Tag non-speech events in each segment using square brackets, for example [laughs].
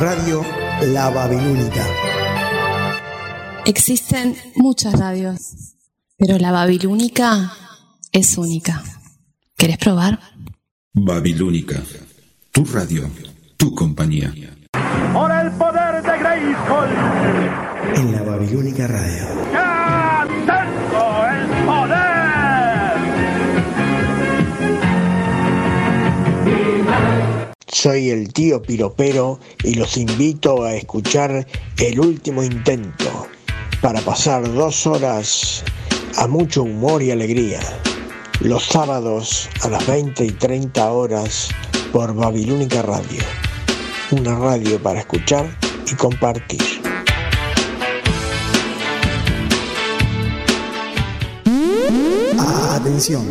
Radio La Babilónica. Existen muchas radios, pero la Babilónica es única. ¿Querés probar? Babilónica, tu radio, tu compañía. Por el poder de Grayskull. En la Babilónica Radio. ¡Ya Soy el tío Piropero y los invito a escuchar El último intento para pasar dos horas a mucho humor y alegría. Los sábados a las 20 y 30 horas por Babilónica Radio. Una radio para escuchar y compartir. Atención,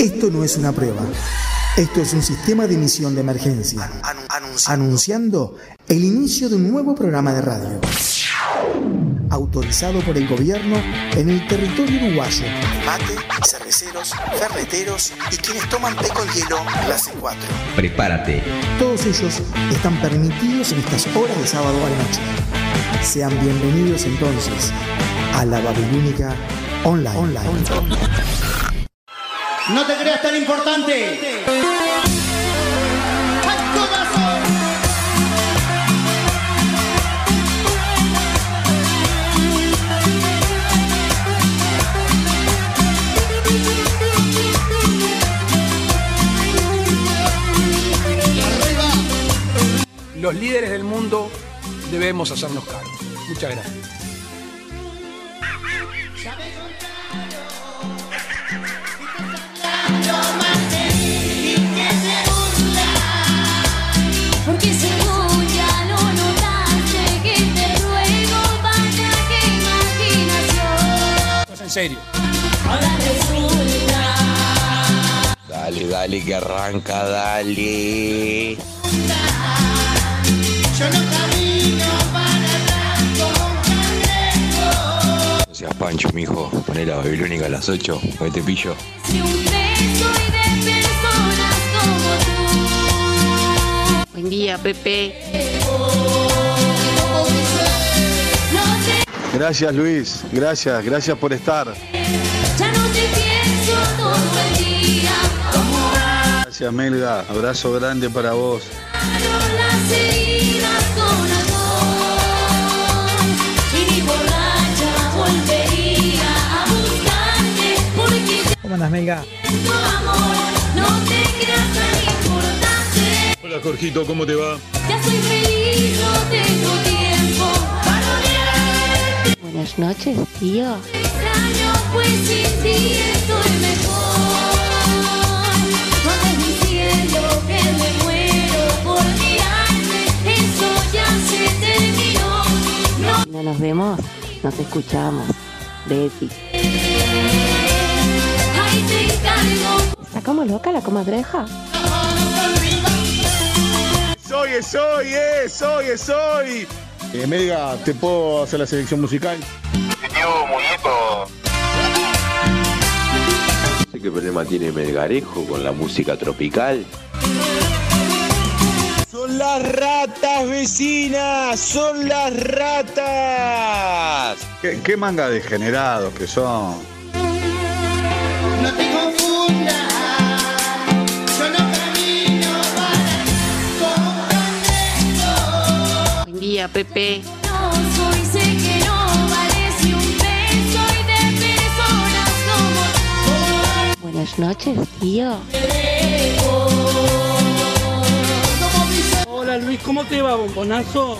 esto no es una prueba. Esto es un sistema de emisión de emergencia, anunciando el inicio de un nuevo programa de radio, autorizado por el gobierno en el territorio uruguayo. Mate, cerveceros, ferreteros y quienes toman té con hielo clase 4. Prepárate. Todos ellos están permitidos en estas horas de sábado a la noche. Sean bienvenidos entonces a la Babilónica Online. Online. No te creas tan importante. Los líderes del mundo debemos hacernos cargo. Muchas gracias. Serio. Dale, dale, que arranca, dale. Yo no camino para atrás. No seas pancho, mijo. Poné la babilónica a las 8. Hoy te pillo. Buen día, Pepe. Gracias Luis, gracias, gracias por estar. ya no te pienso todo el día. Como Gracias Melga, abrazo grande para vos. ¿Cómo andas, Melga? Hola Jorgito, ¿cómo te va? Ya soy feliz, no tengo. Buenas noches, tío. Extraño, pues sin ti estoy mejor. No andes diciendo que me muero por mirarte, eso ya se terminó. No Si no nos vemos, nos escuchamos. Betty. ahí te encargo. ¿Está como loca la comadreja? Soy, soy, eh, soy, soy. Eh, Melga, ¿te puedo hacer la selección musical? No sé qué problema tiene Melgarejo con la música tropical. Son las ratas vecinas, son las ratas. ¿Qué, qué manga degenerados que son? Como tú. Buenas noches, tío. Hola Luis, ¿cómo te va, bombonazo?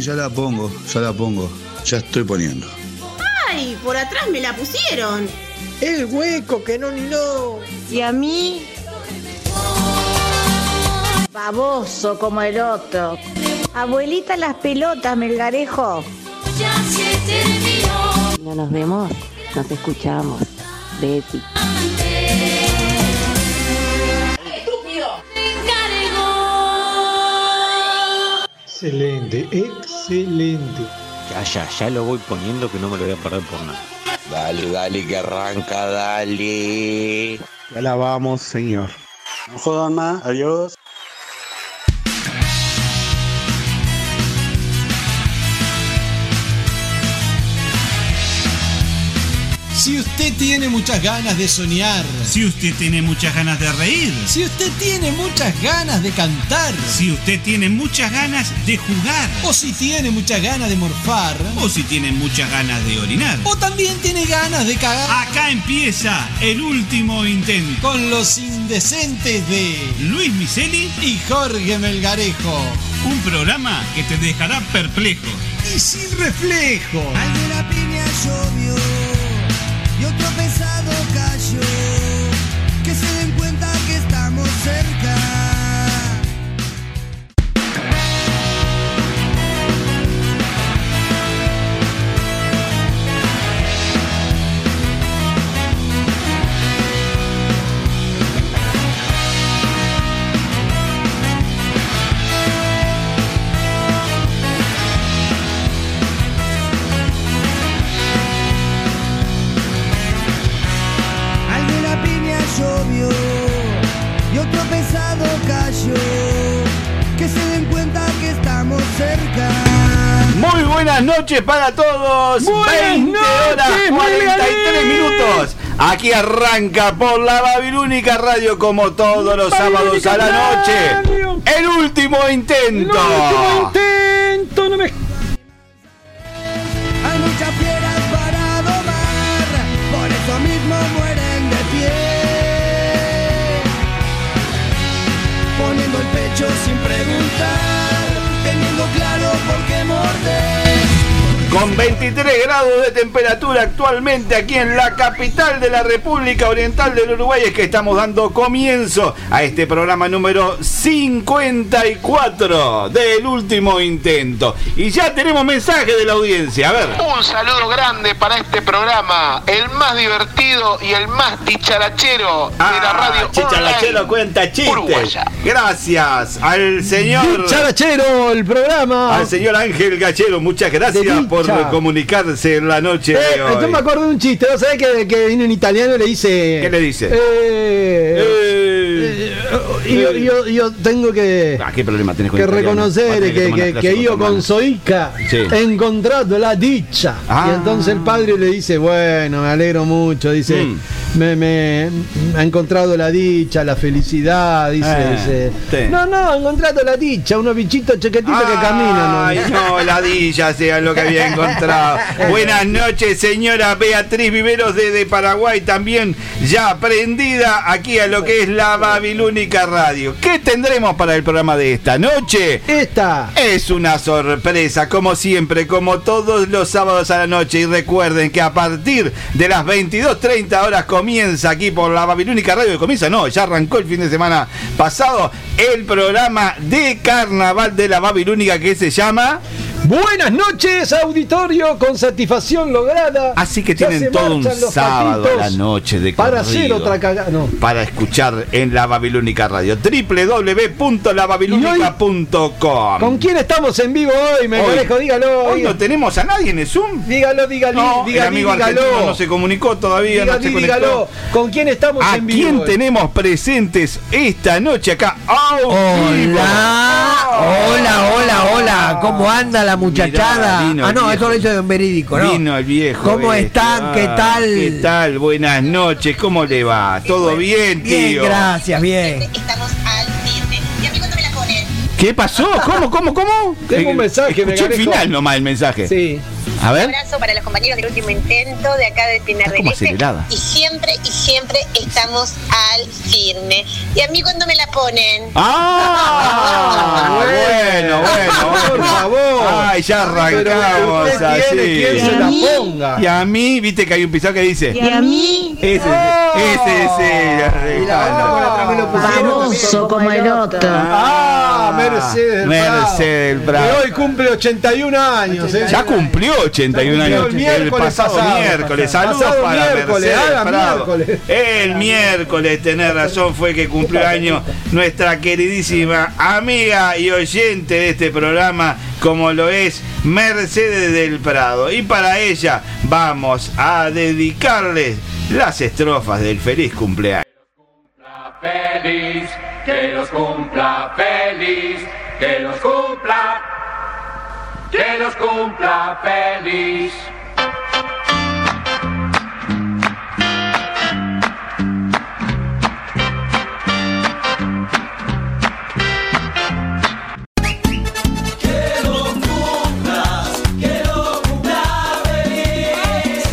Ya la pongo, ya la pongo. Ya estoy poniendo. ¡Ay! Por atrás me la pusieron. El hueco que no ni no. Y a mí. Baboso como el otro. Abuelita las pelotas, Melgarejo. Ya se terminó. No nos vemos, nos escuchamos. Betty. Excelente, excelente. Ya, ya, ya lo voy poniendo que no me lo voy a perder por nada. Dale, dale, que arranca, dale. Te alabamos, Señor. No jodan más, adiós. Usted tiene muchas ganas de soñar, Si usted tiene muchas ganas de reír, si usted tiene muchas ganas de cantar, si usted tiene muchas ganas de jugar, o si tiene muchas ganas de morfar, o si tiene muchas ganas de orinar, o también tiene ganas de cagar, acá empieza el último intento. Con los indecentes de Luis Miseli y Jorge Melgarejo. Un programa que te dejará perplejo. Y sin reflejo. Alguna piña llovió buenas noches para todos. Buenas 20 horas noches, 43 Melgarín. minutos. Aquí arranca por la Babilónica Radio como todos los sábados a la noche. El último intento. intento, no me. Con 23 grados de temperatura actualmente aquí en la capital de la República Oriental del Uruguay es que estamos dando comienzo a este programa número 54 del último intento. Y ya tenemos mensaje de la audiencia. A ver. Un saludo grande para este programa, el más divertido y el más dicharachero de la radio. Chicharachero online cuenta chistes. uruguaya. Gracias al señor. Charachero, el programa. Al señor Ángel Gachero, muchas gracias De por dicha. comunicarse en la noche Eh, de yo me acuerdo de un chiste, ¿no sabés que, que vino un italiano y le dice. ¿Qué le dice? Eh, eh, yo, yo- yo tengo que, Ah, ¿Qué problema tenés con que el italiano? reconocer que, que, yo con. Soica Sí. he encontrado la dicha. Ah. Y entonces el padre le dice, bueno, me alegro mucho, dice, Mm. me, me- ha encontrado la dicha, la felicidad, dice, Eh, dice. sí. No, no, he encontrado la dicha, unos bichitos chiquititos que caminan. ¿no? Ay, no, ladilla sea lo que había encontrado. [laughs] Buenas noches, señora Beatriz Viveros desde Paraguay, también ya aprendida aquí a lo que es la Babilónica Radio. ¿Qué tendremos para el programa de esta noche? Esta es una sorpresa, como siempre, como todos los sábados a la noche. Y recuerden que a partir de las 22.30 horas comienza aquí por la Babilónica Radio. Comienza, no, ya arrancó el fin de semana pasado el programa de carnaval de la Babilónica que se llama. Buenas noches, auditorio, con satisfacción lograda. Así que tienen se todo un sábado a la noche de Para hacer corrido. otra cagada. No. para escuchar en la Babilónica Radio. www.lababilónica.com ¿Con quién estamos en vivo hoy? Me manejo, dígalo. Hoy no tenemos a nadie en el Zoom. Dígalo, dígalo, No, el dígalo, amigo dígalo. no se comunicó todavía, no Dígalo, se conectó. dígalo. ¿Con quién estamos ¿A en vivo? quién hoy? tenemos presentes esta noche acá? ¡Au vivo! Hola, hola, hola, hola. ¿Cómo anda la muchachada? Mirá, vino ah, no, eso lo hizo Don Verídico, ¿no? Vino el viejo. ¿Cómo este. están? ¿Qué Ah, tal? ¿Qué tal? Buenas noches. ¿Cómo le va? ¿Todo bien, tío? Bien, gracias, bien. ¿Qué pasó? ¿Cómo, cómo, cómo? Tengo un mensaje, Escuché el final nomás el mensaje. Sí. A ver. Un abrazo para los compañeros del último intento de acá de Pinar del Este. Y siempre, y siempre estamos al firme. ¿Y a mí cuando me la ponen? ¡Ah! bueno, bueno, Por favor. Ay, ya arrancamos Pero así. tiene quien se la ponga. Y a mí, viste que hay un pisado que dice. ¿Y a mí? Ese, ese, ese. Famoso como el otro. Ah, Mercedes. Mercedes Prado. Que hoy cumple 81 años. ¿eh? Ya cumplió 81 Ya años. el miércoles pasado pasado. miércoles. Saludos Pasado para miércoles, Mercedes Prado. miércoles. El miércoles, tenés razón, fue que cumplió año nuestra queridísima amiga y oyente de este programa, como lo es Mercedes del Prado. Y para ella vamos a dedicarles las estrofas del feliz cumpleaños. Feliz, que los cumpla feliz, que los cumpla, que los cumpla feliz. Que lo cumplas, que lo cumpla feliz.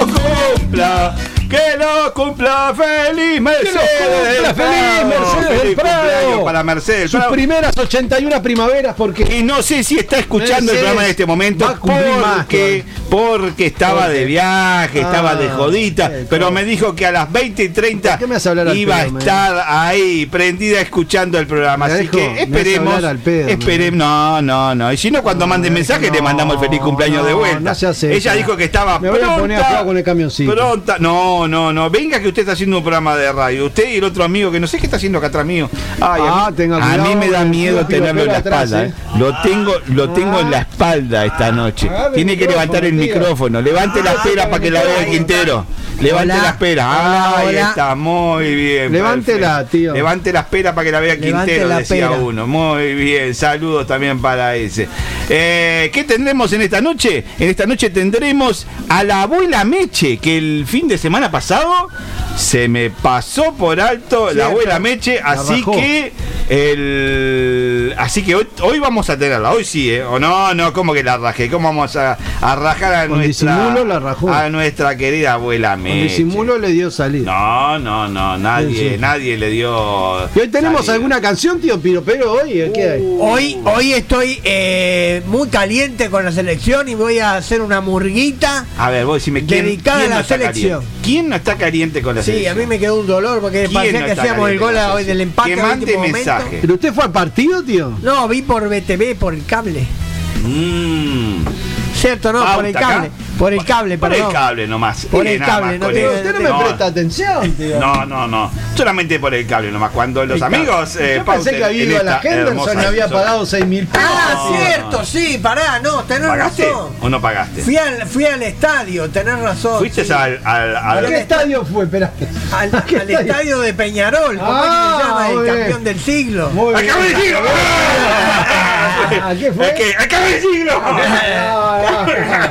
cumpla, que lo cumpla feliz Mercedes cumpla del para Mercedes Sus primeras 81 primaveras porque Y no sé si está escuchando el programa en este momento va a cumplir más porque, porque estaba de viaje, estaba Ah, de jodita, eh, pero me dijo que a las 20 y 30 qué me hace hablar al iba a estar ahí prendida escuchando el programa. Así dijo, que esperemos. esperemos no, no, no. Y si no, cuando mande mensaje le mandamos el feliz cumpleaños de vuelta. Ella dijo que estaba Me voy a poner a pronta, con el camioncito. Pronta. No, no, no. Venga que usted está haciendo un programa de radio. Usted y el otro amigo que no sé qué está haciendo acá atrás mío. Ay, Ah, a mí, tenga a mí me da miedo tenerlo en la espalda. ¿eh? ¿eh? Lo tengo, lo tengo en la espalda esta noche. Tiene que levantar el micrófono. Levante la espera para que la vea el Quintero. Levante Hola. la espera. Hola, Ahí hola. está, muy bien. Levántela, perfecto. tío. Levante la espera para que la vea Levante Quintero, la decía pera. uno. Muy bien, saludos también para ese. Eh, ¿Qué tendremos en esta noche? En esta noche tendremos a la abuela Meche, que el fin de semana pasado se me pasó por alto la abuela Meche, La así que el así que hoy, hoy vamos a tenerla, hoy sí, ¿eh? O no, no, como que la rajé, ¿cómo vamos a, a rajar a Con nuestra disimulo la rajó. a nuestra querida abuela Con Meche? disimulo le dio salir. No, no, no, nadie, Sí, sí. nadie le dio. ¿Y hoy tenemos salida. alguna canción, tío Piropero, hoy? ¿Qué hay? Hoy, hoy estoy eh, muy caliente con la selección y voy a hacer una murguita. A ver, vos decime quién, Dedicada quién a la selección. caliente? ¿Quién no está caliente con la Sí, a selección? mí me quedó un dolor porque ¿Quién parecía no que hacíamos el gol hoy del empate. Que mande momento. mensaje. ¿Pero usted fue al partido, tío? No, vi por BTV, por el cable. Mm. Cierto, no, Pauta por el acá. Por el cable, Por el perdón. cable nomás. Por Eh, el nada cable, más no eso. Usted no me No. presta atención, tío. No, no, no. Solamente por el cable nomás. Cuando los El amigos. eh, Yo pensé pauten que había en ido a la esta Henderson hermosa y había pagado 6 mil pesos. Ah, No. cierto, sí, pará, no, tenés ¿Pagaste razón. o no pagaste? Fui al, fui al estadio, tenés razón. ¿Fuiste sí. al, al, al- ¿A qué estadio fue? Espera. al, ¿A qué al estadio de Peñarol, ¿cómo es que Ah, se llama? El bien. campeón del siglo. Muy bien. ¡Acaba de decirlo! ¿A qué fue? Es que ¡Acaba de decirlo!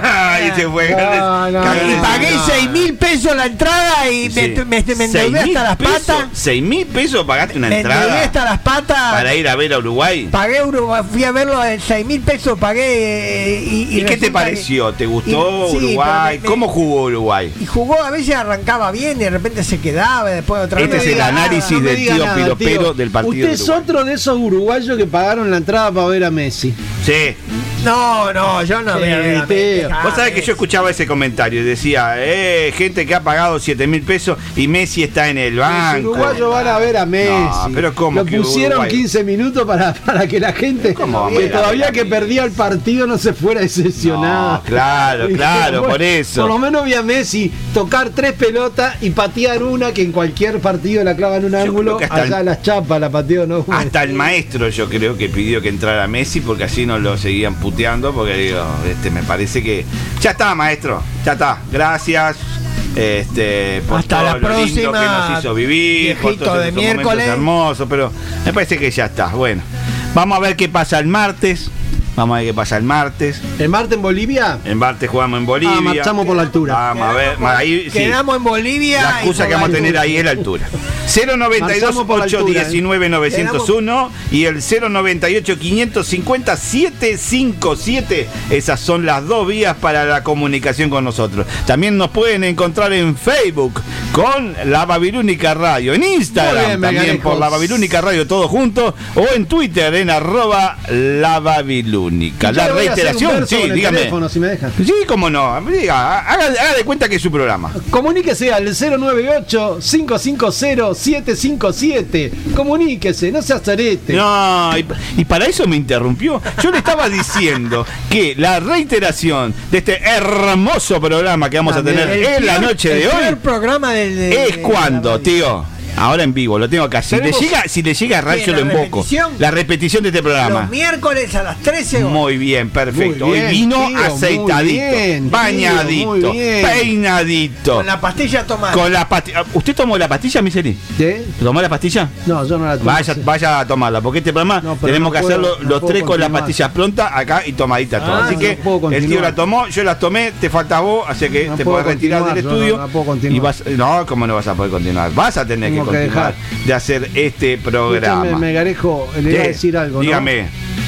Ahí se fue. No, no, Y pagué 6 mil pesos la entrada y me, Sí. me, me endeudé ¿Seis mil hasta las pesos? patas. ¿Seis mil pesos pagaste una Me endeudé entrada hasta las patas. para ir a ver a Uruguay? Pagué Uruguay, fui a verlo en 6 mil pesos, pagué. eh, y, ¿Y, qué te que- pareció? ¿Te gustó y- sí, Uruguay? me- ¿Cómo jugó Uruguay? Y jugó, a veces arrancaba bien y de repente se quedaba, y después otra Este vez. es el nada. análisis No me del tío nada, Piropero tío. del partido Usted de es otro de esos uruguayos que pagaron la entrada para ver a Messi. Sí. No, no, yo no Sí. Messi. Vos sabés que yo escuchaba ese comentario y decía, eh, gente que ha pagado 7 mil pesos y Messi está en el Los banco. uruguayos van a ver a Messi. No, pero ¿cómo Lo pusieron Uruguay? 15 minutos para, para que la gente ¿Cómo vamos a que todavía que perdía el partido no se fuera decepcionada. No, claro, [laughs] claro, por eso. Por lo menos vi a Messi tocar tres pelotas y patear una que en cualquier partido la clava en un ángulo. Allá el- las chapas la pateó, ¿no? Hasta el maestro yo creo que pidió que entrara Messi porque así no lo seguían puteando porque digo, este me parece que ya está maestro, ya está, gracias. Este, por Hasta todo la lo lindo próxima, que nos hizo vivir, por todos de miércoles. hermosos, pero me parece que ya está. Bueno, vamos a ver qué pasa el martes. Vamos a ver qué pasa el martes. ¿El martes en Bolivia? El martes jugamos en Bolivia. Ah, marchamos por la altura. Vamos a ver. Ahí, sí. Quedamos en Bolivia. La excusa que vamos a tener ahí es la altura. [laughs] 092 Marchamos por la altura, 819 901 y el 098 550 757. Esas son las dos vías para la comunicación con nosotros. También nos pueden encontrar en Facebook con La Babilónica Radio, en Instagram bien, también por La Babilónica Radio todo junto o en Twitter en arroba La Babilónica. Yo La reiteración, sí, dígame. teléfono, si me dejan. Sí, cómo no. Diga, haga, haga de cuenta que es su programa. Comuníquese al 098-550-757. Comuníquese, no seas zarete. No, y, y para eso me interrumpió. Yo le estaba diciendo que la reiteración de este hermoso programa que vamos a tener El en la noche de el hoy peor programa del. de- es cuando, tío. Ahora en vivo, lo tengo acá. Si le llega, si le llega a ¿Qué, yo lo la invoco. repetición? La repetición de este programa. Los miércoles a las 13 horas. Muy bien, perfecto. Muy bien, Hoy vino tío, aceitadito, bien, bañadito, peinadito. Con la pastilla tomada. Con la pastilla. ¿Usted tomó la pastilla, Miseri? ¿Qué? ¿Tomó la pastilla? No, yo no la tomo. Vaya, vaya a tomarla, porque este programa No, tenemos no que puedo- hacerlo no los tres con las continuar. pastillas prontas acá y tomadita todo. Ah, así que el tío continuar. la tomó, yo las tomé, te falta vos, así que te puedo podés retirar del continuar, estudio. no- no puedo continuar. y vas, no, ¿cómo no vas a poder continuar? Vas a tener que que continuar de hacer este programa. Escúchame, Megarejo, le iba a decir algo, ¿no? Dígame.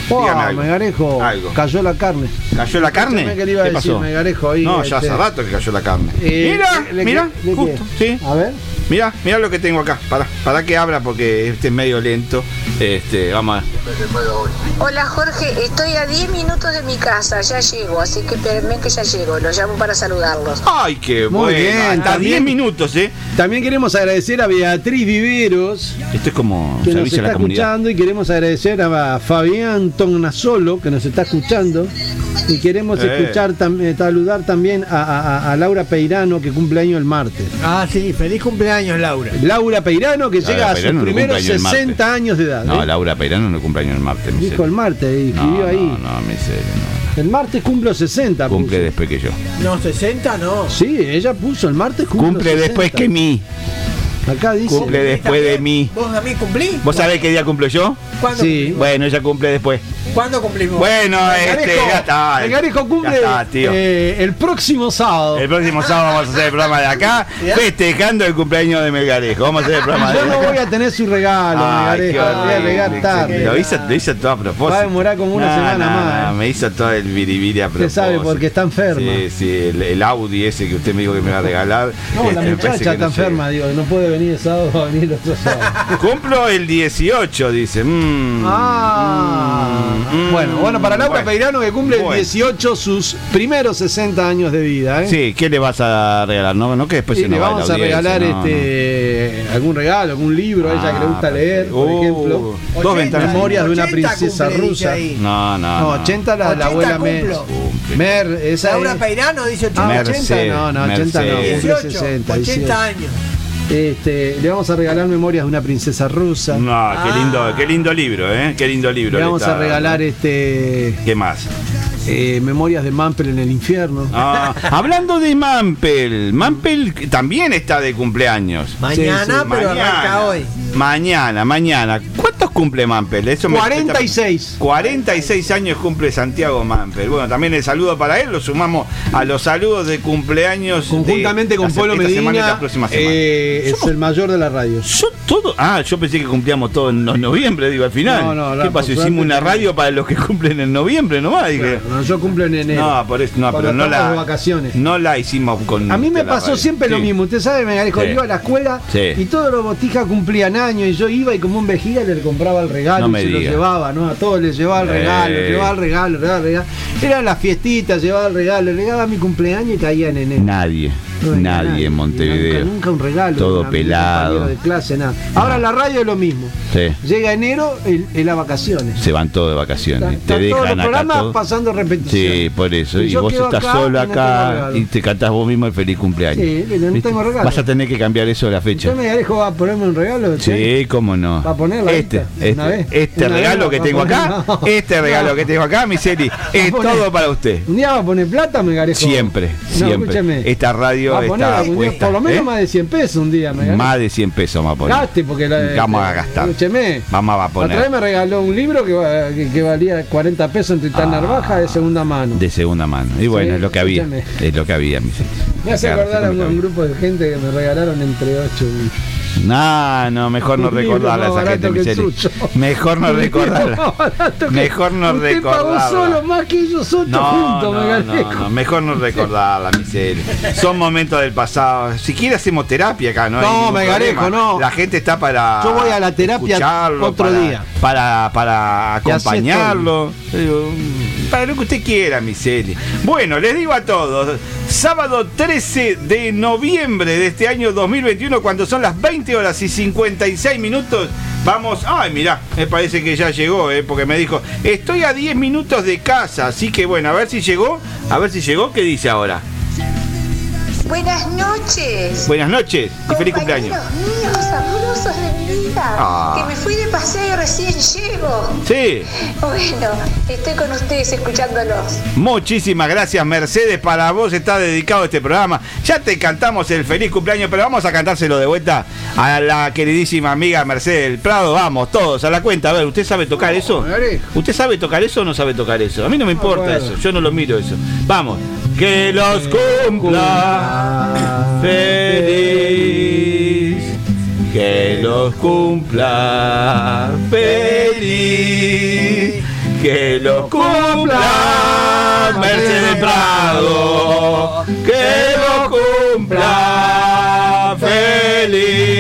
Oh, dígame algo. Megarejo, Algo. cayó la carne. ¿Cayó la carne? Que le iba a ¿Qué decir, pasó? Megarejo, ahí, no, ya este, hace rato que cayó la carne. Eh, mira, le- mira, justo, sí. A ver. Mira, mira lo que tengo acá. Para, para que abra porque este es medio lento. Este, vamos a. Hola Jorge, estoy a 10 minutos de mi casa, ya llego, así que espérenme que ya llego, los llamo para saludarlos. Ay, qué Muy bueno. bien, Hasta también- 10 minutos, ¿eh? También queremos agradecer a Beatriz Viveros, Esto es como que nos servicio a está la comunidad. escuchando, y queremos agradecer a Fabián Tonasolo, que nos está escuchando. Y queremos Eh. escuchar también, saludar también a, a- a Laura Peirano, que cumple año el martes. Ah, sí, feliz cumpleaños, Laura. Laura Peirano, que Laura llega a sus primeros cumple año el martes. 60 años de edad. No, ¿eh? Laura Peirano no cumple años el martes. Dijo serio. el martes, No, escribió no, ahí. no, mi serio, no. El martes cumplo 60. Cumple puso. después que yo. No, 60 no. Sí, ella puso el martes cumplo Cumple 60. después que mí. Acá dice. Cumple después de mí. ¿Vos a mí cumplí? ¿Vos sabés qué día cumplo yo? ¿Cuándo, Sí. Bueno, ella cumple después. ¿Cuándo cumplimos? Bueno, este, Megarejo, ya está. Megarejo cumple Ya está, tío. eh, el próximo sábado. El próximo sábado vamos a hacer el programa de acá, [laughs] festejando el cumpleaños de Melgarejo. Vamos a hacer el programa de Yo no voy a tener su regalo, Ay, Megarejo. Voy a tarde. Lo hizo, lo hizo todo a propósito. Va a demorar como una semana no, más. me hizo todo el biribiri a Usted propósito. sabe porque está enferma. Sí, sí, el, el Audi ese que usted me dijo que me va a regalar. No, la este, muchacha está no enferma, digo, no puede venir el sábado, va a venir el otro sábado. Cumplo el 18, dice. Mm, Ah, mm, bueno, bueno, para Laura bueno. Peirano que cumple Bueno. el 18 sus primeros 60 años de vida, ¿eh? Sí, ¿qué le vas a regalar? No, no que después se le nos va vamos la a regalar no, no. este algún regalo, algún libro a ella que le gusta Ah, leer, por ejemplo. Uh, dos ventanas. Memorias de una 80 princesa rusa. No, no. No, 80 la, la 80 abuela Mer. Mer, esa Laura es- Peirano dice 80. Ah, Mercedes, 80 no, no, 80 no, Mercedes. cumple 18, 60. 80 años. Este, le vamos a regalar Memorias de una princesa rusa. No, qué lindo, qué lindo libro, ¿eh? Qué lindo libro. Le le vamos está a regalar dando. este ¿Qué más? eh, Memorias de Mampel en el infierno. Ah, [laughs] hablando de Mampel, Mampel también está de cumpleaños. Mañana, Sí, sí, pero arranca hoy. Mañana, mañana. ¿Cuántos cumple Mampel? Eso me- 46. 46 años cumple Santiago Mampel. Bueno, también el saludo para él, lo sumamos a los saludos de cumpleaños. de Conjuntamente con Polo esta semana y Medina, la próxima semana. eh, es el mayor de la radio. Yo todo. Ah, yo pensé que cumplíamos todo en no- noviembre, digo, al final. No, no, ¿Qué pasó? Hicimos una radio para los que cumplen en noviembre nomás. Dije. No, yo cumplo en enero. No, por eso, no, Cuando pero no la. vacaciones. No la hicimos con. A mí me pasó radio. siempre lo mismo. Usted sabe, me dijo, Sí. iba a la escuela Sí. y todos los botijas cumplían años y yo iba y como un vejiga le compraba el regalo No y se lo llevaba, ¿no? A todos les llevaba el Eh. regalo, llevaba el regalo, llevaba el regalo. Eran las fiestitas, llevaba el regalo, le llegaba mi cumpleaños y caía en enero. Nadie. Nadie en Montevideo. Nunca, nunca un regalo. Todo pelado. de clase, nada. Ahora la radio es lo mismo. Sí. Llega enero y las vacaciones. Se van todos de vacaciones. Te están todos los dejan acá programas todo. pasando repetición. Sí, por eso. Y Y, yo vos estás acá solo no acá y te cantás vos mismo el feliz cumpleaños. Sí, pero no tengo regalo. Vas a tener que cambiar eso de la fecha. ¿Usted me dijo va a ponerme un regalo? Sí, cómo no. ¿Va a este, este, este ¿Una regalo que tengo acá, [laughs] este regalo que tengo acá, Miseli, [laughs] es todo para usted. ¿Un día va a poner plata, me garejo? Siempre, siempre. Esta radio Va a poner está puesta. por lo menos ¿eh? más de 100 pesos un día. Me. Más de 100 pesos vamos a poner. Gaste, porque la, Vamos a gastar. Escúcheme. Vamos a La otra vez poner me regaló un libro que, va- que, que valía 40 pesos en Titán Ah. Narvaja de segunda mano. de segunda mano. Y bueno, Sí, es lo que había. escúchame. Es lo que había, mi señor. Me hace acordar a un, un grupo de gente que me regalaron entre 8 y... No, no, mejor no recordarla esa gente, Micheli. [laughs] Mejor no recordarla. [laughs] Mejor no Usted pagó recordarla. solo más que ellos ocho No, juntos, me no, gané. no, no, mejor no recordarla, Michelle. Son momentos del pasado. Si quiere hacemos terapia acá, ¿no? No, me garejo, no. La gente está para. Yo voy a la terapia escucharlo, otro para- día. Para, para acompañarlo. Para lo que usted quiera, Michelle. Bueno, les digo a todos. Sábado 13 de noviembre de este año 2021, cuando son las 20 horas y 56 minutos. Vamos, ay, mirá, me parece que ya llegó, eh, porque me dijo, estoy a 10 minutos de casa, así que bueno, a ver si llegó, a ver si llegó, ¿qué dice ahora? Buenas noches. Buenas noches y feliz cumpleaños. Míos, amorosos de mi vida. Ah. Que me fui de paseo y recién llego. Sí, Bueno, estoy con ustedes escuchándolos. muchísimas gracias Mercedes, para vos está dedicado este programa. Ya te cantamos el feliz cumpleaños, pero vamos a cantárselo de vuelta a la queridísima amiga Mercedes del Prado, vamos, todos a la cuenta. A ver, ¿usted sabe tocar eso? ¿Usted sabe tocar eso o no sabe tocar eso? A mí no me importa bueno. eso, yo no lo miro eso. Vamos. Que los cumpla feliz. Que los cumpla feliz. Que los cumpla Mercedes Prado. Que los cumpla feliz.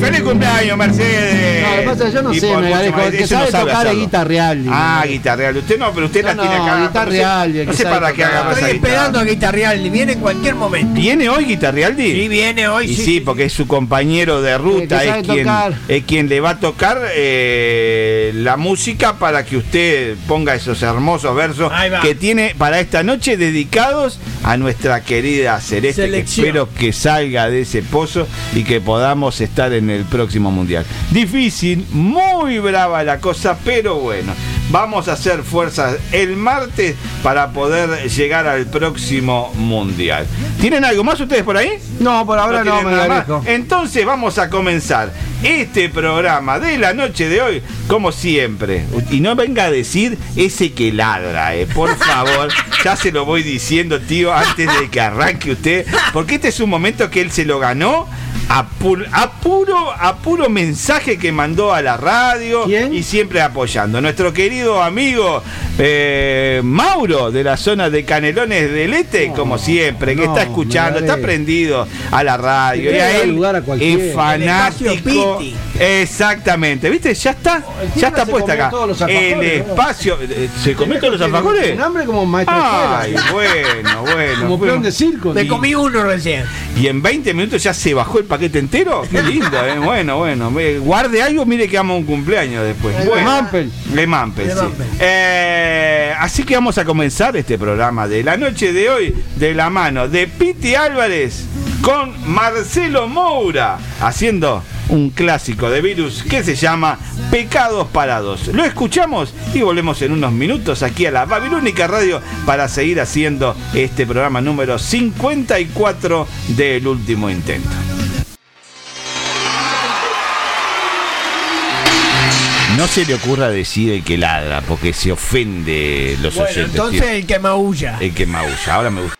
¡Feliz cumpleaños, Mercedes! Pasa yo no Y sé, me el que Eso no sabe tocar guitarreal. Ah, guitarreal. Usted no, pero usted No, la tiene acá. Guitar no sé- Realdi, el No que sé sabe para qué esa Estoy esperando a Guitarrealdi, viene en cualquier momento. ¿Viene hoy Guitarrealdi? Sí, viene hoy, Y sí, porque es su compañero de ruta, es sabe quien, tocar. es quien le va a tocar eh, la música para que usted ponga esos hermosos versos que tiene para esta noche dedicados a nuestra querida Celeste, Selección. que espero que salga de ese pozo y que podamos estar en el próximo mundial. Difícil, muy brava la cosa, pero bueno. Vamos a hacer fuerzas el martes para poder llegar al próximo mundial. ¿Tienen algo más ustedes por ahí? No, por ahora no, me nada más. Entonces vamos a comenzar este programa de la noche de hoy, como siempre. Y no venga a decir ese que ladra, eh. por favor. [laughs] ya se lo voy diciendo, tío, antes de que arranque usted. Porque este es un momento que él se lo ganó. A, pu- a puro, a puro mensaje que mandó a la radio y siempre apoyando. Nuestro querido amigo eh, Mauro de la zona de Canelones del Este, como siempre, que no, está escuchando, está prendido a la radio. Y a él lugar a cualquiera. es fanático. Exactamente, ¿viste? Ya está, ya está puesta acá. El espacio. eh, ¿Se comió todos los alfajores? Un hambre como maestro Ay, bueno, bueno. Como peón de circo. Me comí uno recién. Y en 20 minutos ya se bajó el paquete entero. Qué lindo, ¿eh? Bueno, bueno. Guarde algo, mire que vamos a un cumpleaños después. El Bueno. Mampel. Le Mampel, sí. Eh, así que vamos a comenzar este programa de la noche de hoy de la mano de Piti Álvarez con Marcelo Moura haciendo un clásico de virus que se llama Pecados Parados. Lo escuchamos y volvemos en unos minutos aquí a la Babilónica Radio para seguir haciendo este programa número 54 del último intento. No se le ocurra decir el que ladra, porque se ofende los Bueno, oyentes. entonces tío. el que maulla. El que maulla. Ahora me gusta.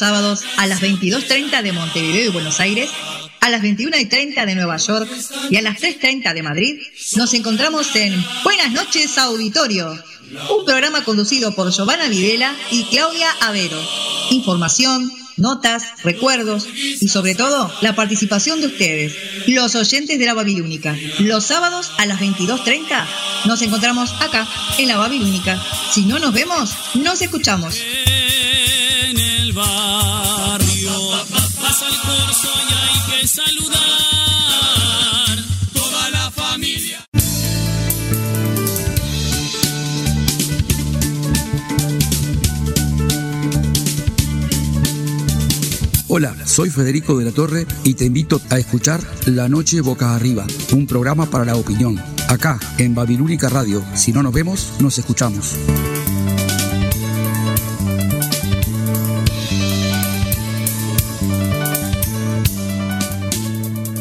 Sábados a las 22.30 de Montevideo y Buenos Aires, a las 21.30 de Nueva York y a las 3.30 de Madrid, nos encontramos en Buenas noches Auditorio, un programa conducido por Giovanna Videla y Claudia Avero. Información, notas, recuerdos y sobre todo la participación de ustedes, los oyentes de la Babilónica. Los sábados a las 22.30 nos encontramos acá, en la Babilónica. Si no nos vemos, nos escuchamos. Barrio pasa el corso y hay que saludar. Toda la familia. Hola, soy Federico de la Torre y te invito a escuchar La Noche Boca Arriba, un programa para la opinión. Acá, en Babilónica Radio. Si no nos vemos, nos escuchamos.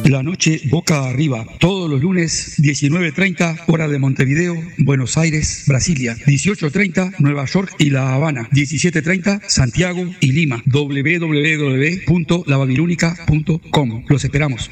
La noche boca arriba, todos los lunes 19.30 hora de Montevideo, Buenos Aires, Brasilia, 18.30 Nueva York y La Habana, 17.30 Santiago y Lima, www.lababilónica.com. Los esperamos.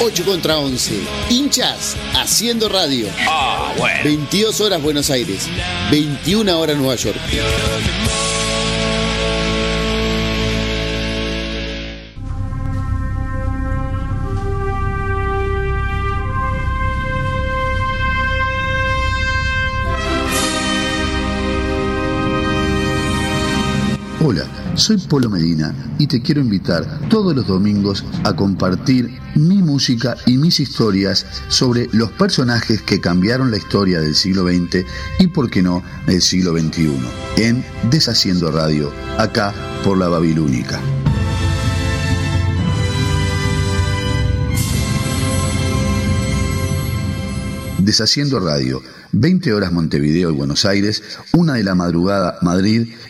8 contra 11. Hinchas haciendo radio. Ah, bueno. 22 horas Buenos Aires. 21 horas Nueva York. Soy Polo Medina y te quiero invitar todos los domingos a compartir mi música y mis historias sobre los personajes que cambiaron la historia del siglo XX y, por qué no, del siglo XXI, en Deshaciendo Radio, acá por la Babilónica. Deshaciendo Radio, 20 horas Montevideo y Buenos Aires, 1 de la madrugada Madrid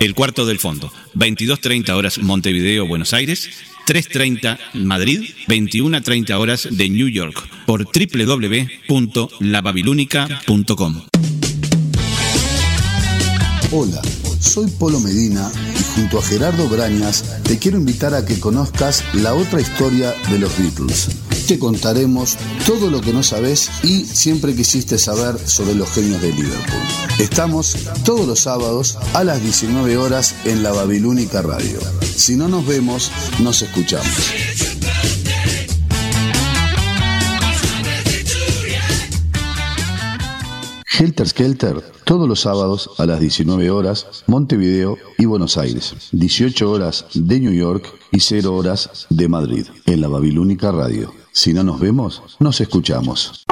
El cuarto del fondo. 22.30 horas Montevideo, Buenos Aires. 3.30 Madrid, 21.30 horas de New York por www.lababilónica.com. Hola, soy Polo Medina y junto a Gerardo Brañas te quiero invitar a que conozcas la otra historia de los Beatles. Te contaremos todo lo que no sabes y siempre quisiste saber sobre los genios de Liverpool. Estamos todos los sábados a las 19 horas en la Babilónica Radio. Si no nos vemos, nos escuchamos. Helter Skelter, todos los sábados a las 19 horas, Montevideo y Buenos Aires. 18 horas de New York y 0 horas de Madrid, en la Babilónica Radio. Si no nos vemos, nos escuchamos.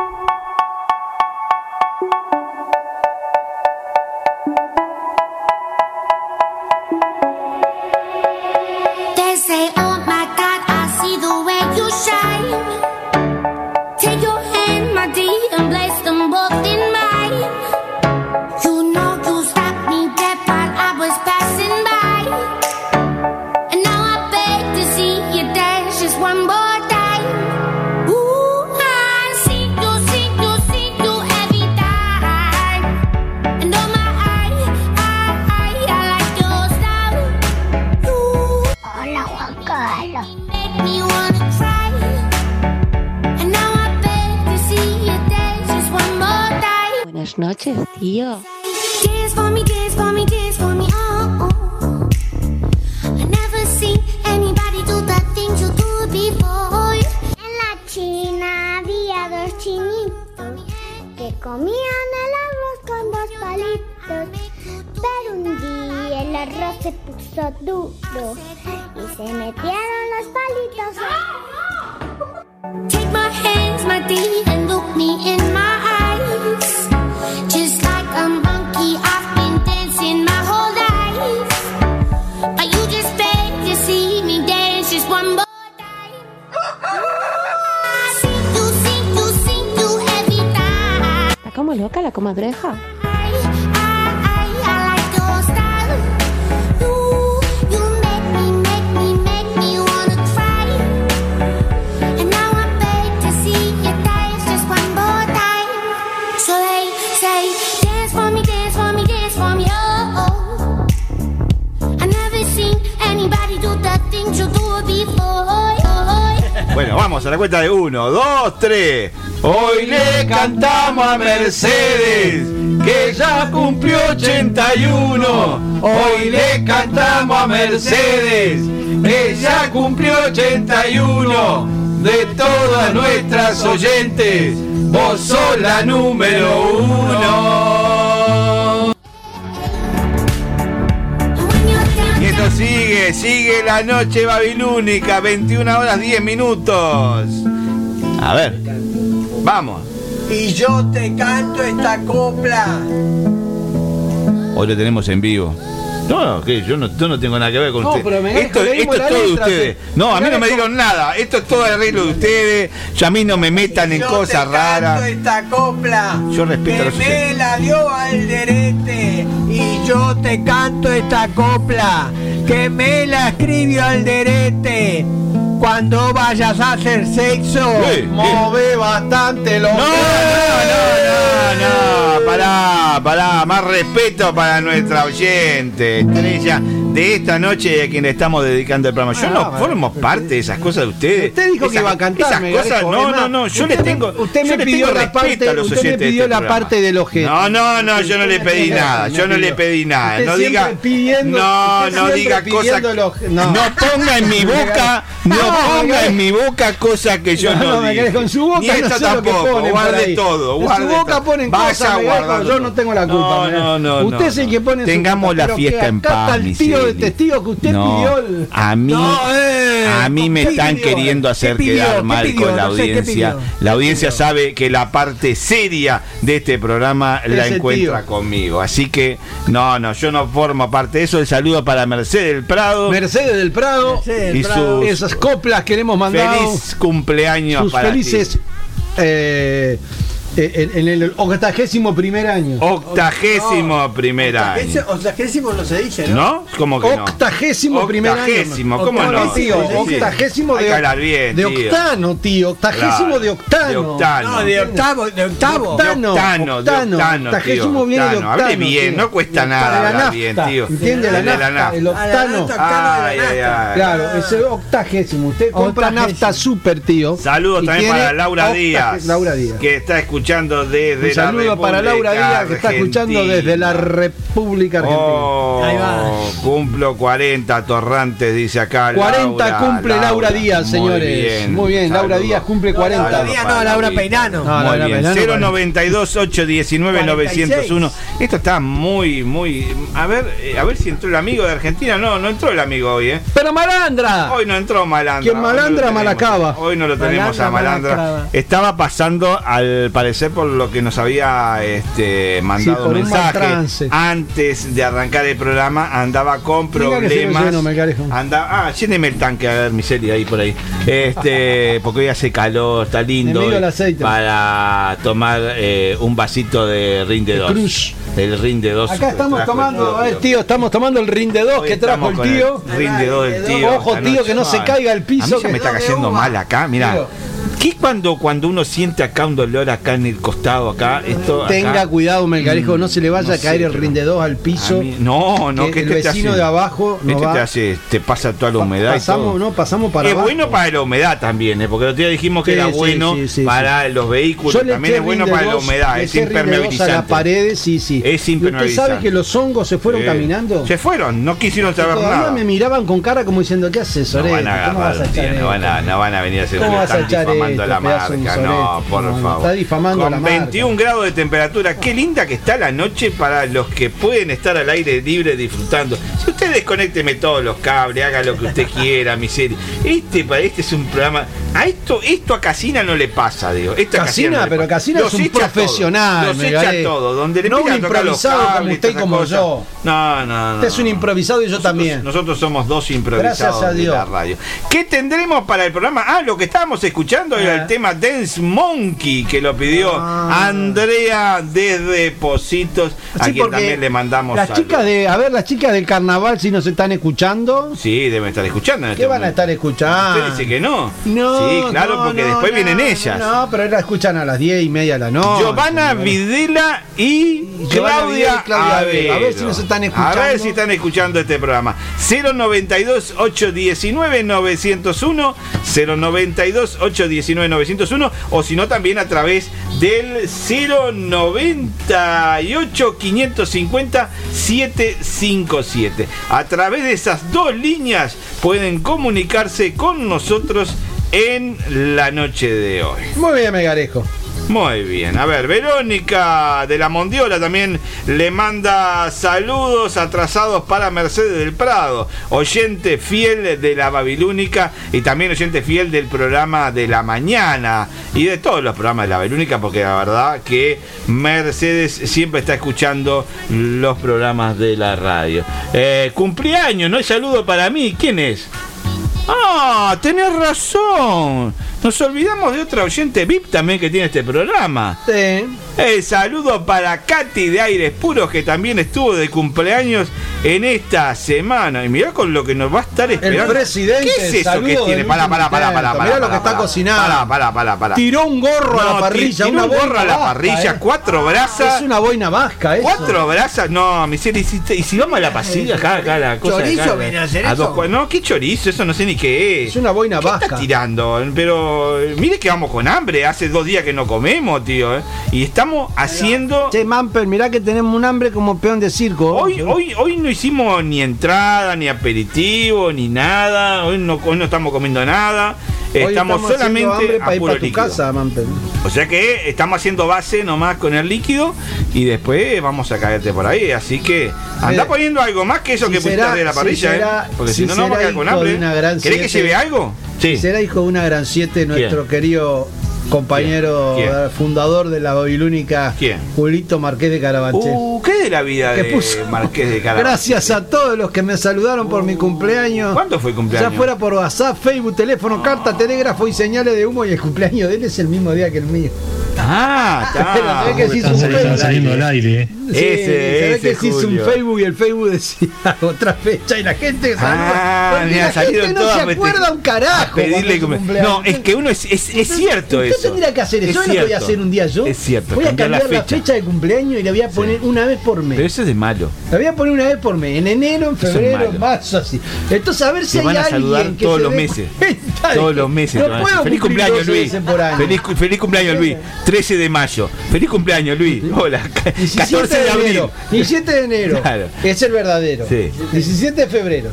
Hoy le cantamos a Mercedes, que ya cumplió 81. Hoy le cantamos a Mercedes, que ya cumplió 81. De todas nuestras oyentes, vos sos la número uno. Y esto sigue, sigue la noche babilónica, 21 horas 10 minutos. A ver, vamos. Y yo te canto esta copla. Hoy lo tenemos en vivo. No, no, que yo no, yo no tengo nada que ver con No, ustedes. pero me- esto es todo de ustedes. te- No, a mí no me dieron nada. Esto es todo el arreglo de ustedes. Yo a mí no me metan en Yo cosas te raras. canto esta copla. Yo respeto a que los me la dio Alderete. Y yo te canto esta copla. Que me la escribió Alderete. Cuando vayas a hacer sexo, ¿Qué? move bastante los No, no, no, no, no, pará, pará, más respeto para nuestra oyente, estrella de esta noche a quien le estamos dedicando el programa. Yo Ah, no formo parte de esas cosas de ustedes. Usted dijo que iba a cantar. Esas cosas, Garejo. no, no, no, yo usted le me- tengo. Usted me pidió la respeto parte, a los usted me pidió este la programa. parte del objeto. No, no, no, yo no le pedí nada. Yo no le pedí nada. Usted No diga. pidiendo- No, no diga cosas. los- No no. ponga en mi [laughs] boca. No ponga en mi boca cosas que yo No, no quedé con su boca, Ni que tampoco. Guarde todo. En su guarde boca todo. ponen cosas, yo no tengo la culpa, No, no. Usted es el que pone su Tengamos la fiesta en paz, el tío de testigo que usted pidió A mí, eh, a mí me ¿qué están queriendo ¿Qué hacer quedar ¿Qué mal con la No sé, ¿qué audiencia. La audiencia sabe que la parte seria de este programa la encuentra conmigo. Así que, no, no, yo no formo parte de eso. El saludo para Mercedes del Prado. Mercedes del Prado. y sus Esas coplas que le hemos mandado. feliz cumpleaños sus para ti. felices eh, en, en el octagésimo primer año. Octagésimo primer año. Ese octagésimo no se dice, ¿no? ¿No? ¿Cómo que no? Octagésimo primer año. Octagésimo, ¿cómo no? tío, octagésimo Hay de, que bien, de octano, tío. Octagésimo Claro, de octano. de octano. No, de octavo, de octavo. De octano, octano, de octano. octano, Octagésimo tío, viene de octano. Hable bien, tío. no cuesta De nada la hablar nafta, bien, tío. ¿Entiende? La De la nafta, el octano. Ay, ay, ay. Claro, ese octagésimo. Usted compra Octagésimo. nafta super, tío. Saludos también para Laura Díaz, Laura Díaz. que está escuchando desde Un saludo la para Laura República Díaz, que está escuchando Argentina. desde la República Argentina. Oh, Ahí va. cumplo 40 torrantes, dice acá 40 Laura, cumple Laura, Díaz, Muy señores. bien, Muy bien, Laura. Díaz cumple 40. Laura Díaz no, Laura Peinano. No, Muy Laura bien. Peinano, 092 819 901. 46. Esto está muy, muy. A ver, eh, a ver si entró el amigo de Argentina. No, no entró el amigo hoy, ¿eh? Pero malandra. Hoy no entró Malandra. Quien Hoy no lo malandra, malacaba. Hoy no lo tenemos Malandra, a Malandra. malacaba. Estaba pasando, al parecer, por lo que nos había este, mandado por un mensaje. Antes de arrancar el programa, andaba con problemas. lleno, Melgarejo. Anda, ah, lléneme el tanque, a ver, miseria, ahí por ahí. Este, [laughs] porque hoy hace calor, está lindo. El. Para tomar eh, un vasito de Rinde De 2. Cruz. El Rinde 2. Acá estamos el tomando, a ver, tío. tío, estamos tomando el Rinde 2 Hoy que trajo el tío. Rinde 2 del tío. Ojo, tío, que no se caiga al A mí piso. ya que me está cayendo mal acá, mira. ¿Qué cuando, cuando uno siente acá un dolor acá en el costado, acá? Esto acá? Tenga cuidado, Melgarejo, no se le vaya no a caer el pero Rinde 2 al piso. mí- no, no, que que el este te vecino hace- de abajo no este va. te hace, te pasa toda la humedad y pasamos, todo. no, pasamos para es abajo. bueno para la humedad también, ¿eh? porque el otro día dijimos que Sí, era sí, bueno sí, para los vehículos, también es bueno para la 2, humedad, es eché Rinde 2 a las impermeabilizante. paredes, sí, sí. Es ¿Y usted impermeabilizante. sabe que los hongos se fueron caminando? Se fueron, no quisieron saber nada. me miraban con cara como diciendo, ¿qué haces, No van a ¿Cómo vas agarrar a un día, echar no van a, venir a hacer ¿Cómo vas a están echar difamando la marca, no, por No, favor. está difamando Con la marca. 21 grados de temperatura, qué linda que está la noche para los que pueden estar al aire libre disfrutando. Si usted desconécteme todos los cables, haga lo que usted quiera, miseria. Este, pa- este es un programa. A esto, esto a Casina no le pasa, digo. Esto Casina, no pero. Casina es un echa todo, profesional, Los echa todo. Donde le No un improvisado como usted y como yo. No, no, no. Usted es un improvisado y yo Nosotros- también. Nosotros somos dos improvisados Gracias a de la radio. ¿Qué tendremos para el programa? Ah, lo que estábamos escuchando era Ah. el tema Dance Monkey que lo pidió Ah. Andrea desde Positos, a quien también le mandamos Las saludos. chicas de, a ver, las chicas del carnaval, si nos están escuchando, Sí, deben estar escuchando. en ¿qué este van a estar escuchando? Usted dice que no. No, Sí, claro, no, porque no, después no, vienen ellas. No, pero la escuchan a las 10 y media de la noche. Giovanna. Videla y Claudia, y Claudia Avero. A ver si nos están escuchando. A ver si están escuchando este programa. 092 819 901 092 819 901 o si no también a través del 098 550 757. A través de esas dos líneas pueden comunicarse con nosotros en la noche de hoy. Muy bien, Megarejo. Muy bien, a ver, Verónica de la Mondiola también le manda saludos atrasados para Mercedes del Prado, oyente fiel de la Babilónica y también oyente fiel del programa de la mañana y de todos los programas de la Babilónica, porque la verdad que Mercedes siempre está escuchando los programas de la radio. Eh, cumpleaños, no hay saludo para mí, ¿quién es? Ah, tenés razón. Nos olvidamos de otra oyente VIP también que tiene este programa. Sí. El saludo para Katy de Aires Puros, que también estuvo de cumpleaños en esta semana. Y mirá con lo que nos va a estar El esperando. presidente, ¿Qué es eso que tiene? Para, para, para, para, intento. para. Mirá lo que está cocinando. Para, para, para, para. Tiró un gorro a la parrilla, tiró una un gorro a la vasca, parrilla, eh. cuatro brasas. Es una boina vasca, eso. Cuatro brasas, no, miseria, y si, y si vamos a la pasilla acá, acá, la cosa. ¿Chorizo acá, a dos no, qué chorizo, eso no sé ni qué es. Es una boina ¿Qué vasca. tirando? Pero eh, mire que vamos con hambre, hace dos días que no comemos, tío. eh. Y estamos haciendo. Che, Mampel, mirá que tenemos un hambre como peón de circo. Hoy, hoy, hoy no hicimos ni entrada, ni aperitivo, ni nada. Hoy no, hoy no estamos comiendo nada. Estamos, solamente a para ir puro para tu líquido. casa, Mampel. O sea que estamos haciendo base nomás con el líquido y después vamos a caerte por ahí. Así que anda Eh, poniendo algo más que eso si que pusiste de la si parrilla, será- ¿eh? Porque si, si no, nos vamos a quedar con hambre. una gran ¿Querés que siete- lleve algo? Sí. Será hijo de una gran siete, nuestro querido compañero ¿Quién? eh, fundador de la Babilónica. Julito Marqués de Carabanchel. Uh, ¿qué de la vida de puso- Marqués de [laughs] Carabanchel? Gracias a todos los que me saludaron por mi cumpleaños. ¿Cuándo fue el cumpleaños? Ya fuera por WhatsApp, Facebook, teléfono, carta, telégrafo y señales de humo y el cumpleaños de él es el mismo día que el mío. Ah, [laughs] ve que Están Facebook. saliendo al aire, ¿eh? Sí, Ese, ese, que se hizo un. Facebook y el Facebook decía [laughs] otra fecha y la gente. Ah, mira, la gente no se acuerda un carajo. pedirle. No, es que uno es, es, es cierto eso. tendría que hacer eso. Es ¿Sabe lo que voy a hacer un día yo? Es cierto, Voy a cambiar la la fecha, de cumpleaños y la voy a poner una vez por mes. Pero eso es de malo. La voy a poner una vez por mes, en enero, en febrero, en marzo, así. Entonces, a ver si hay alguien que todos los meses. Todos los meses. No Feliz cumpleaños, 12 Luis. feliz cumpleaños, Luis. 13 de mayo. Feliz cumpleaños, Luis. [laughs] Hola. 17 14 de abril. enero. 17 de enero. Claro. Es el verdadero. Sí. 17 de febrero.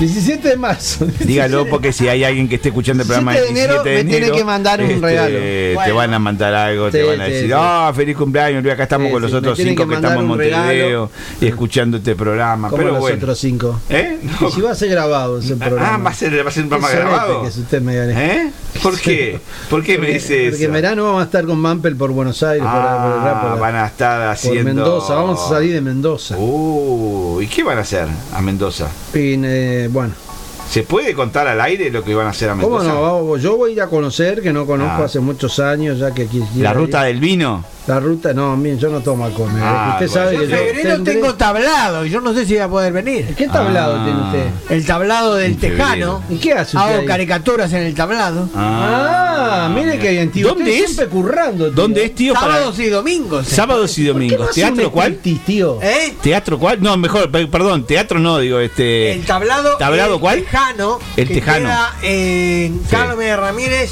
17 de marzo. [laughs] Dígalo porque si hay alguien que esté escuchando el programa 17 de enero, 17 de me tiene enero, que mandar un este, regalo. Te van a mandar algo, te van a decir, sí. ah, feliz cumpleaños, Luis, acá estamos con los otros cinco que estamos en Montevideo y escuchando este programa. Como Pero los bueno. otros 5. ¿Eh? Y si va a ser grabado ese programa. Ah, va a ser, va a ser un programa grabado. Que si usted me gane. ¿Eh? ¿Por qué? ¿Por qué me dice Porque eso? en verano vamos a estar con Mampel por Buenos Aires, por, por rap, Ah, por- van a estar por haciendo. Mendoza. Vamos a salir de Mendoza. Uh, ¿y qué van a hacer a Mendoza? Eh, bueno, ¿Se puede contar al aire lo que van a hacer a ¿cómo Mendoza? no? Yo voy a ir a conocer, que no conozco Ah. hace muchos años, ya que quisiera ¿La ir. ruta del vino? La ruta, no, miren, yo no tomo alcohol. mire, Ah, usted bueno. sabe Yo que en febrero tendré- tengo tablado y yo no sé si voy a poder venir. ¿Qué tablado Ah. tiene usted? El tablado del. Tejano. ¿Y qué hace usted Hago ahí? caricaturas en el tablado. Ah, mire que bien, tío. ¿Dónde Usted es? siempre currando, tío. ¿Dónde es, tío? para- Sábados y domingos. Sábados y ¿Por qué no domingos. ¿Teatro cuál? tío? ¿Eh? ¿Teatro cuál? No, mejor, pe- perdón, teatro no, digo, este. El tablado. ¿Tablado el cuál? Tejano. El que Tejano. queda en Carmen Ramírez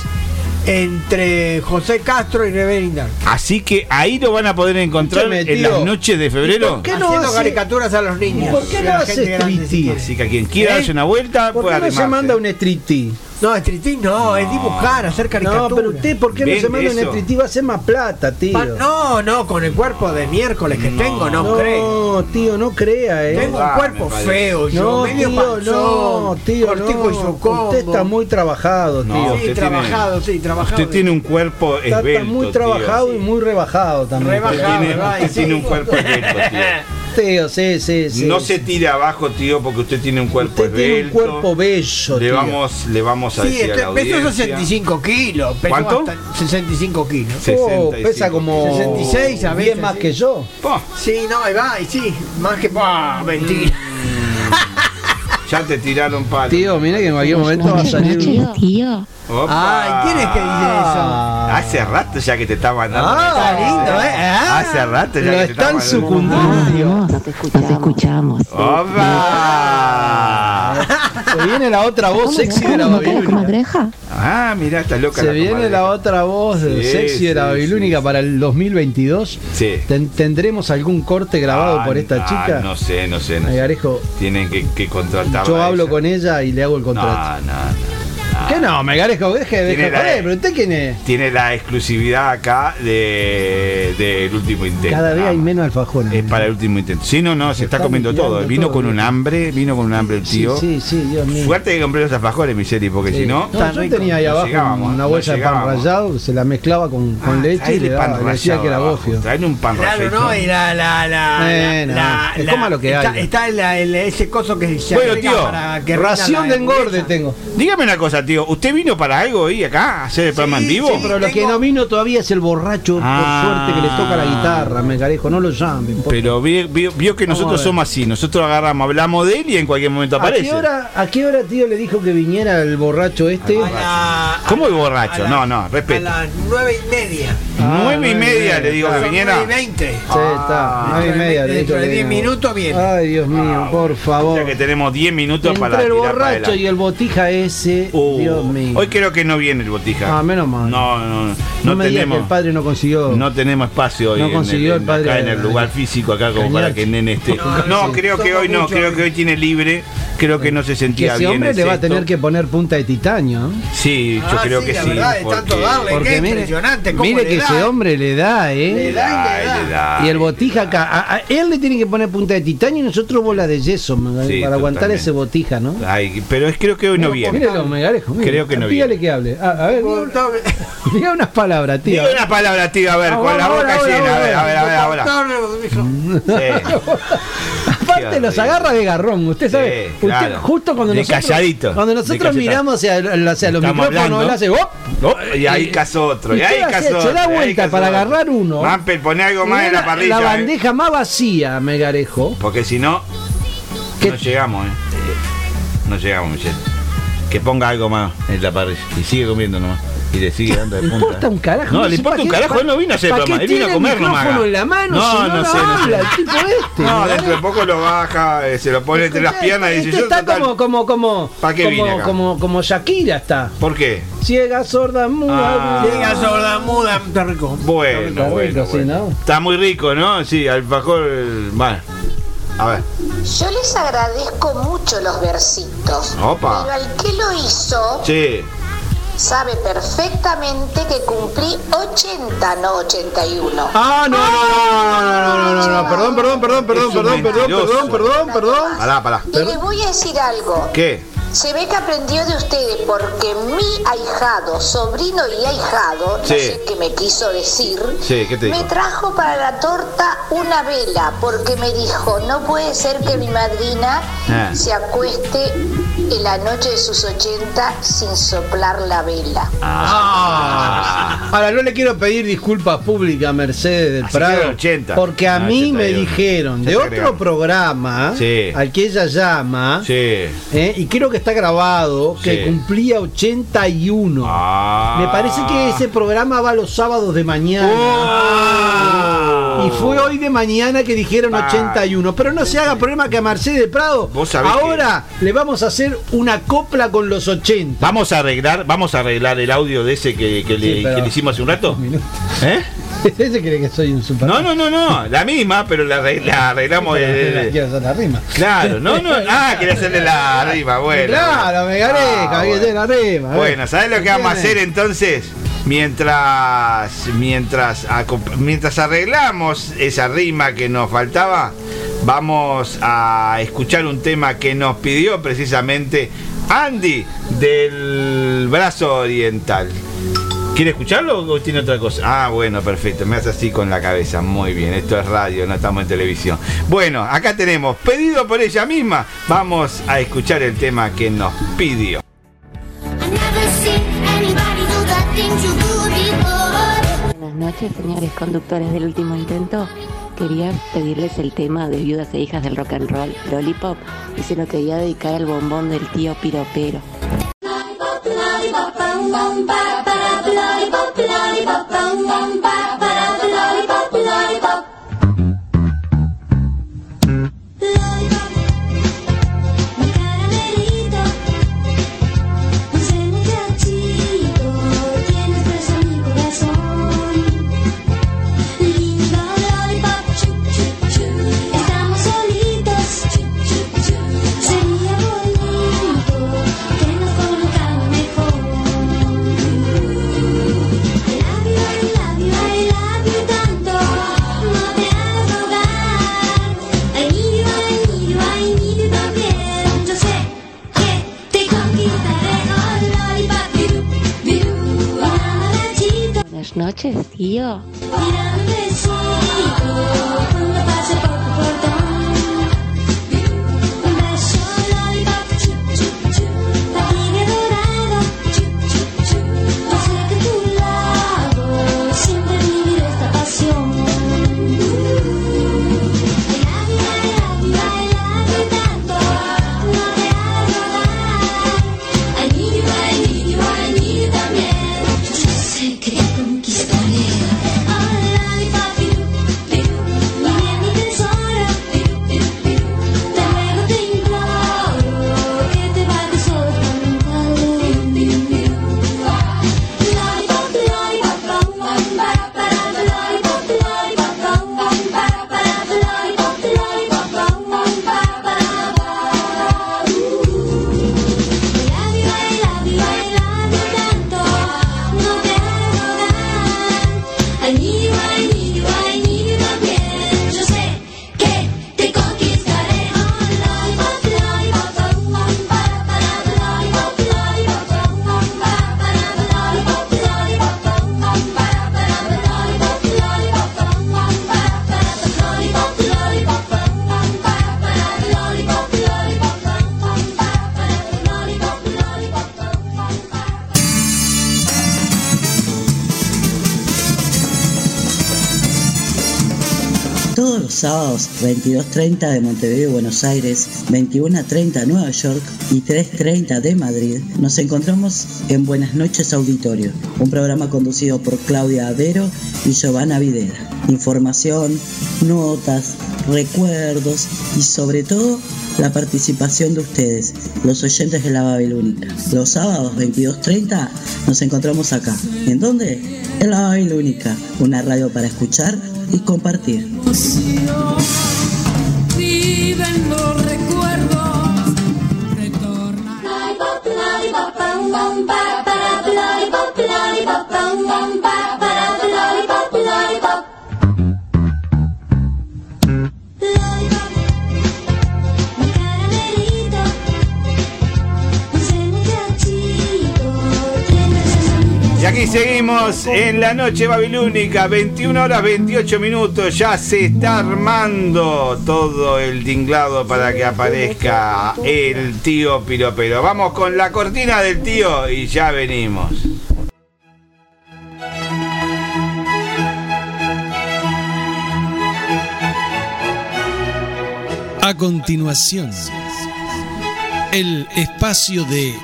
entre José Castro y Reverenda. Así que ahí lo van a poder encontrar Escúchame, en tío. las noches de febrero. ¿Por qué no Haciendo hace- caricaturas a los niños. ¿Por qué no hace gente grande, si striptease? quiere. Así que a quien quiera ¿Eh? darse una vuelta ¿Por puede qué no se manda un striptease? No, striptease no, es dibujar, hacer caricaturas. No, pero usted, ¿por qué no se manda un eso. striptease? Va a hacer más plata, tío. Pa- No, no, con el cuerpo de miércoles que tengo, no, no, creo. tío, no crea, eh. Tengo un Ah, cuerpo feo, yo, No, medio tío, panzón, no, tío, cortico no. y. Usted está muy trabajado, No, tío. Sí, tiene- trabajado, sí, trabajado. Usted tiene un cuerpo esbelto. está muy tío. trabajado y muy rebajado también. Rebajado, Tiene, usted sí. tiene un cuerpo esbelto, tío. [laughs] Tío, sí, sí, sí. No se tire abajo, tío, porque usted tiene un cuerpo Usted tiene un esbelto. cuerpo bello, Le tío. vamos, le vamos a Sí, decir a la este, peso audiencia. 65 kilos. peso ¿Cuánto? bastante- 65 kilos. Oh, 65 pesa como 66 a veces, bien más sí. que yo. Pa, Sí, no, ahí va, y sí, más que... Ah, mentira. Ya te tiraron palo. Tío, mire que en cualquier momento va a salir un... tío. Opa. Ay, ¿quién es que dice eso? Hace rato ya que te está mandando. Ah, Está lindo, ¿eh? Ah. Hace rato ya Lo que te está están mandando. sucundando, tío. Nos escuchamos. ¡Opa! Se viene la otra voz sexy de la ¿No Babilónica. Ah, mira, está loca Se la viene la otra voz Sí, sexy de la sí, Babilónica para el 2022. Sí. Ten- ¿Tendremos algún corte grabado Ah, por esta ah, chica? No sé, no sé. No Ay. Garejo, Tienen que, que contratarla. yo hablo ella. con ella y le hago el No, contrato. no, no. ¿Qué no? Me Garejo, deje de dejar joder, pero usted quién es? Tiene la exclusividad acá de del último intento. Cada vez hay menos alfajores. Es para el último intento. Sí, no, no, se está está comiendo todo. Vino todo, con un hambre, vino con un hambre el tío. sí, sí, Dios mío. Suerte que compré los alfajores, Miseri, porque Sí. si no. No, yo tenía ahí abajo una no bolsa de pan rallado, se la mezclaba con, con Ah, leche y le, pan daba, le decía que era gofio. Traele un pan Claro, rallado. ¿no? Y la... la, la, Bueno, la, es la- coma lo que hay. Está ese coso que se Bueno, agrega tío, para que rinda Ración de engorde tengo. Dígame una cosa, tío. tío. ¿Usted vino para algo hoy acá a hacer el programa en vivo? Sí, pero lo que no vino todavía es el borracho, Ah. por suerte, que le toca la guitarra, me carejo, no lo llamen. por Pero vi- vi- vio, que Vamos nosotros a ver. somos así. Nosotros agarramos, hablamos de él y en cualquier momento ¿A qué, aparece. hora, ¿A qué hora, tío, le dijo que viniera el borracho este? ¿Cómo el borracho? No, no, A respeto. las nueve y media. Nueve y media le digo que Son viniera. nueve y veinte. Sí, está, nueve y media. le Dentro de que diez viniera. minutos viene. Ay, Dios mío, por favor. Ya que tenemos 10 minutos para Entre el tirar para borracho adelante. y el botija ese, Uh, Dios mío. Hoy creo que no viene el botija. Ah, menos mal. No, no, no. No, me tenemos. que el padre no consiguió. No tenemos espacio hoy No en consiguió el, el padre acá en el lugar físico acá como para que el nene esté. No, creo que hoy no, creo que hoy tiene libre. Creo que no se que sentía ese bien. hombre el le va a tener que poner punta de titanio. Sí, yo Ah, creo sí, que la sí. verdad, de tanto darle, Porque qué mire, impresionante cómo mire le que da, ese hombre le da, ¿eh? Le da y le da. Y el botija acá, a, a él le tiene que poner punta de titanio y nosotros bola de yeso Sí, para aguantar ese botija, ¿no? Ay, pero es, creo que hoy no viene. Mírelo, Megarejo, mire. Creo que no Dígale viene. que hable. A, a ver, diga, unas [laughs] palabras, tío. Diga una palabra, tío, a ver, Ah, con la boca llena. A ver, a ver, a ver. [laughs] Aparte los agarra de garrón, usted sabe. Sí, usted, claro. justo cuando De nosotros, calladito, cuando nosotros miramos hacia, hacia los Estamos micrófonos, él hace ¡op! Y ahí casó otro, y Usted ahí casó se da y vuelta para otro. agarrar uno. Mampel, pone algo más Y en la la- parrilla. La eh, bandeja más vacía, Megarejo. Porque si no, no llegamos, ¿eh? No llegamos, Michelle. Que ponga algo más en la parrilla. Y sigue comiendo nomás. Y le sigue dando de Le punta. importa un carajo. No, no le importa un carajo. Él no vino a hacer programa. Él vino a comer nomás. en la mano No, no, sé, no sé. habla, el tipo este. No, dentro de poco lo baja, eh, se lo pone entre las piernas y dice Este yo está total, como, como, como, ¿Pa' qué vine como, como, como Shakira está. ¿Por qué? Ciega, sorda, muda. Ah. Llega sorda muda, está rico. Bueno, bueno. Está muy rico, ¿no? Sí, alfajor. Bueno. A ver. Yo les agradezco mucho los versitos. Opa. Pero al que lo hizo Sí. Sabe perfectamente que cumplí 80, no 81. Ah, no, no, no, no, no, no, no, no, perdón, perdón, perdón, perdón, perdón, perdón, perdón, perdón, perdón. Pará, pará. Y les voy a decir algo. ¿Qué? Se ve que aprendió de ustedes porque mi ahijado, sobrino y ahijado, no Sí. sé qué me quiso decir, Sí, ¿qué te me trajo para la torta una vela porque me dijo, no puede ser que mi madrina Ah. se acueste en la noche de sus 80 sin soplar la vela. Ah. Ahora, no le quiero pedir disculpas públicas a Mercedes del Así Prado. era 80. Porque a Ah, mí me 81. dijeron de otro programa Sí. al que ella llama, Sí. eh, y creo que está grabado, que Sí. cumplía 81. Ah. Me parece que ese programa va los sábados de mañana. Oh. Y fue hoy de mañana que dijeron Ah. 81. Pero no se haga problema que a Mercedes Prado Vos sabés ahora le vamos a hacer una copla con los 80. Vamos a arreglar, vamos a arreglar el audio de ese que, que le, Sí, pero- que le hicimos hace un rato. ¿Eh? [laughs] Ese cree que soy un super. No, no, no, no, la misma, pero la, arre- la arreglamos. Quiero hacer la rima. Claro, no, no, [laughs] ah, quería hacerle la rima, bueno. Claro, me gané, Ah, hacer la rima. a ver. Bueno, ¿sabes lo que vamos a hacer entonces? Mientras, mientras, mientras arreglamos esa rima que nos faltaba, vamos a escuchar un tema que nos pidió precisamente Andy del brazo oriental. ¿Quiere escucharlo o tiene otra cosa? Ah, bueno, perfecto. Me hace así con la cabeza. Muy bien. Esto es radio, no estamos en televisión. Bueno, acá tenemos pedido por ella misma. Vamos a escuchar el tema que nos pidió. Buenas noches, señores conductores del último intento. Quería pedirles el tema de Viudas e Hijas del Rock and Roll, Lollipop, y se lo quería dedicar al bombón del tío Piropero. Noches, tío. Sábados 22.30 de Montevideo, Buenos Aires, 21.30 Nueva York y 3.30 de Madrid, nos encontramos en Buenas noches Auditorio, un programa conducido por Claudia Avero y Giovanna Videra. Información, notas, recuerdos y sobre todo la participación de ustedes, los oyentes de la Babilónica. Los sábados 22.30 nos encontramos acá. ¿En dónde? En la Babilónica, una radio para escuchar y compartir. Viven los recuerdos. Y seguimos en la noche babilónica, 21 horas 28 minutos, ya se está armando todo el tinglado para que aparezca el tío Piropero. Vamos con la cortina del tío y ya venimos. A continuación, el espacio de